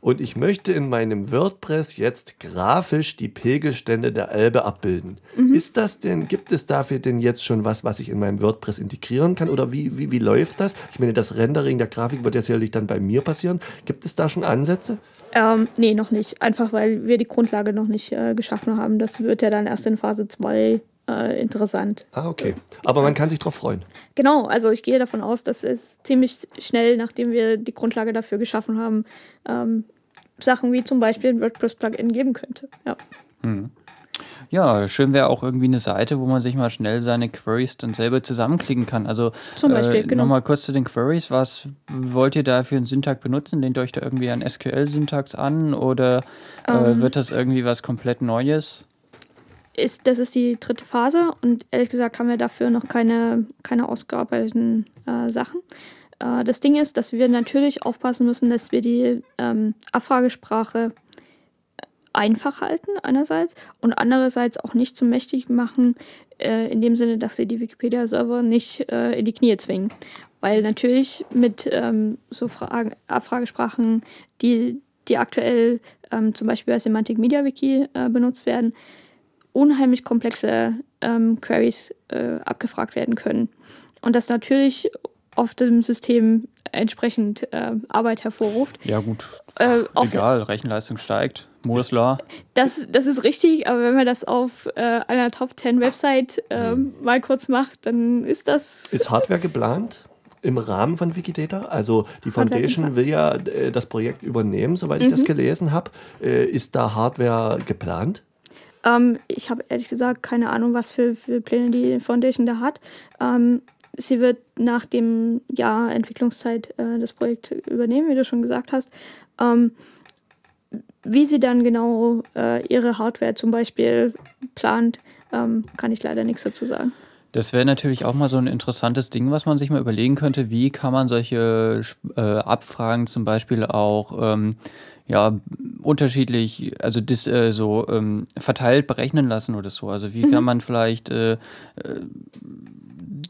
Und ich möchte in meinem WordPress jetzt grafisch die Pegelstände der Elbe abbilden. Ist das denn, gibt es dafür denn jetzt schon was, was ich in meinem WordPress integrieren kann? Oder wie, wie, wie läuft das? Ich meine, das Rendering der Grafik wird ja sicherlich dann bei mir passieren. Gibt es da schon Ansätze? Ähm, nee, noch nicht. Einfach weil wir die Grundlage noch nicht äh, geschaffen haben. Das wird ja dann erst in Phase 2 äh, interessant. Ah, okay. Aber man kann sich drauf freuen. Genau, also ich gehe davon aus, dass es ziemlich schnell, nachdem wir die Grundlage dafür geschaffen haben, ähm, Sachen wie zum Beispiel ein WordPress-Plugin geben könnte. Ja. Ja, schön wäre auch irgendwie eine Seite, wo man sich mal schnell seine Queries dann selber zusammenklicken kann. Also Zum Beispiel, äh, genau. nochmal kurz zu den Queries. Was wollt ihr da für einen Syntax benutzen? Lehnt ihr euch da irgendwie an SQL-Syntax an oder äh, Ähm. wird das irgendwie was komplett Neues? Ist, das ist die dritte Phase und ehrlich gesagt haben wir dafür noch keine, keine ausgearbeiteten äh, Sachen. Äh, das Ding ist, dass wir natürlich aufpassen müssen, dass wir die ähm, Abfragesprache einfach halten einerseits und andererseits auch nicht zu mächtig machen, äh, in dem Sinne, dass sie die Wikipedia-Server nicht äh, in die Knie zwingen. Weil natürlich mit ähm, so Fragen, Abfragesprachen, die, die aktuell ähm, zum Beispiel bei Semantic Media Wiki äh, benutzt werden, unheimlich komplexe ähm, Queries äh, abgefragt werden können. Und das natürlich auf dem System entsprechend äh, Arbeit hervorruft. Ja, gut. Äh, Egal, Rechenleistung steigt. Moore's Law. das, das ist richtig, aber wenn man das auf äh, einer Top 10 Website ähm, mal kurz macht, dann ist das. Ist Hardware geplant? Im Rahmen von Wikidata? Also die Foundation will ja äh, das Projekt übernehmen, soweit ich das gelesen habe. Äh, ist da Hardware geplant? Ähm, ich habe ehrlich gesagt keine Ahnung, was für, für Pläne die Foundation da hat. Ähm, sie wird nach dem Jahr Entwicklungszeit äh, das Projekt übernehmen, wie du schon gesagt hast. Ähm, wie sie dann genau äh, ihre Hardware zum Beispiel plant, ähm, kann ich leider nichts dazu sagen. Das wäre natürlich auch mal so ein interessantes Ding, was man sich mal überlegen könnte. Wie kann man solche äh, Abfragen zum Beispiel auch ähm, ja, unterschiedlich, also dis, äh, so ähm, verteilt berechnen lassen oder so. Also wie mhm. kann man vielleicht äh, äh,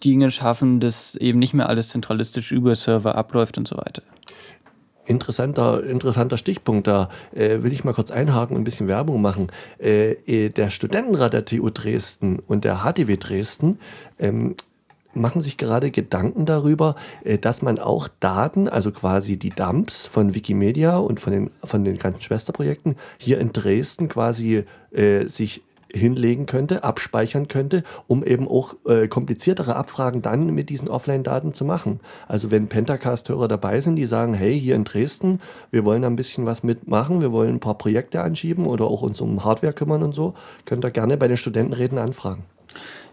Dinge schaffen, dass eben nicht mehr alles zentralistisch über Server abläuft und so weiter. Interessanter, interessanter Stichpunkt, da äh, will ich mal kurz einhaken und ein bisschen Werbung machen. Äh, äh der Studentenrat der TU Dresden und der HTW Dresden ähm, machen sich gerade Gedanken darüber, äh, dass man auch Daten, also quasi die Dumps von Wikimedia und von den, von den ganzen Schwesterprojekten hier in Dresden quasi äh, sich hinlegen könnte, abspeichern könnte, um eben auch äh, kompliziertere Abfragen dann mit diesen Offline-Daten zu machen. Also wenn Pentacast-Hörer dabei sind, die sagen, hey, hier in Dresden, wir wollen ein bisschen was mitmachen, wir wollen ein paar Projekte anschieben oder auch uns um Hardware kümmern und so, könnt ihr gerne bei den Studentenräten anfragen.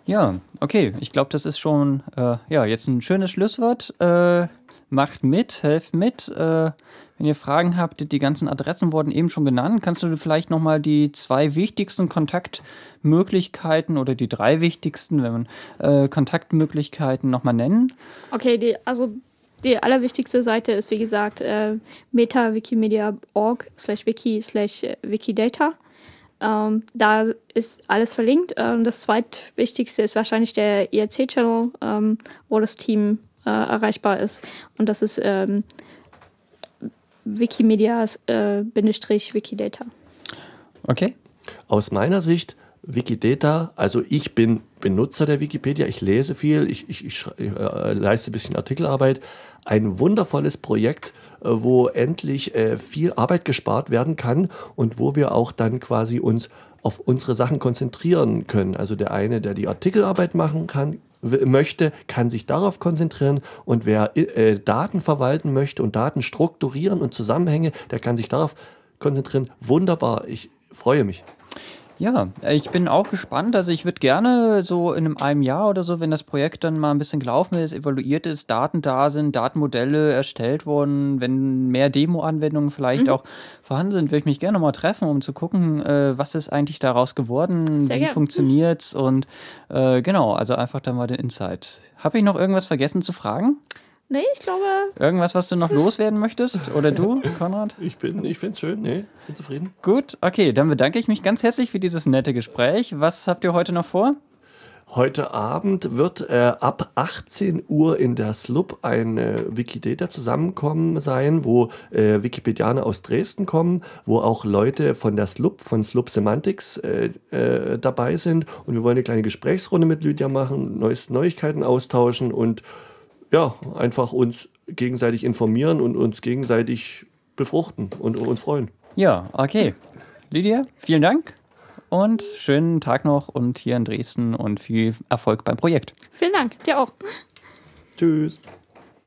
Ja, okay. Ich glaube, das ist schon äh, ja, jetzt ein schönes Schlusswort. Äh, macht mit, helft mit. Äh, wenn ihr Fragen habt, die ganzen Adressen wurden eben schon genannt. Kannst du vielleicht nochmal die zwei wichtigsten Kontaktmöglichkeiten oder die drei wichtigsten, wenn man äh, Kontaktmöglichkeiten nochmal nennen? Okay, die, also die allerwichtigste Seite ist wie gesagt äh, metawikimedia.org slash wiki slash wikidata. Ähm, da ist alles verlinkt. Ähm, das zweitwichtigste ist wahrscheinlich der IRC-Channel, ähm, wo das Team äh, erreichbar ist. Und das ist ähm, Wikimedia-Wikidata. Äh, okay. Aus meiner Sicht, Wikidata, also ich bin Benutzer der Wikipedia, ich lese viel, ich, ich, ich äh, leiste ein bisschen Artikelarbeit. Ein wundervolles Projekt, äh, wo endlich äh, viel Arbeit gespart werden kann und wo wir auch dann quasi uns auf unsere Sachen konzentrieren können. Also der eine, der die Artikelarbeit machen kann, möchte, kann sich darauf konzentrieren und wer äh, Daten verwalten möchte und Daten strukturieren und Zusammenhänge, der kann sich darauf konzentrieren. Wunderbar, ich freue mich. Ja, ich bin auch gespannt. Also ich würde gerne so in einem, Jahr oder so, wenn das Projekt dann mal ein bisschen gelaufen ist, evaluiert ist, Daten da sind, Datenmodelle erstellt wurden, wenn mehr Demo-Anwendungen vielleicht mhm. auch vorhanden sind, würde ich mich gerne mal treffen, um zu gucken, äh, was ist eigentlich daraus geworden, Sehr wie funktioniert es und äh, genau, also einfach da mal den Insight. Habe ich noch irgendwas vergessen zu fragen? Nee, ich glaube. Irgendwas, was du noch loswerden möchtest? Oder du, Konrad? Ich bin, ich finde es schön, nee, bin zufrieden. Gut, okay, dann bedanke ich mich ganz herzlich für dieses nette Gespräch. Was habt ihr heute noch vor? Heute Abend wird äh, ab 18 Uhr in der SLUB ein äh, Wikidata zusammenkommen sein, wo äh, Wikipedianer aus Dresden kommen, wo auch Leute von der SLUB, von SLUB Semantics äh, äh, dabei sind. Und wir wollen eine kleine Gesprächsrunde mit Lydia machen, neueste Neuigkeiten austauschen und ja, einfach uns gegenseitig informieren und uns gegenseitig befruchten und uns freuen. Ja, okay. Lydia, vielen Dank und schönen Tag noch und hier in Dresden und viel Erfolg beim Projekt. Vielen Dank, dir auch. Tschüss.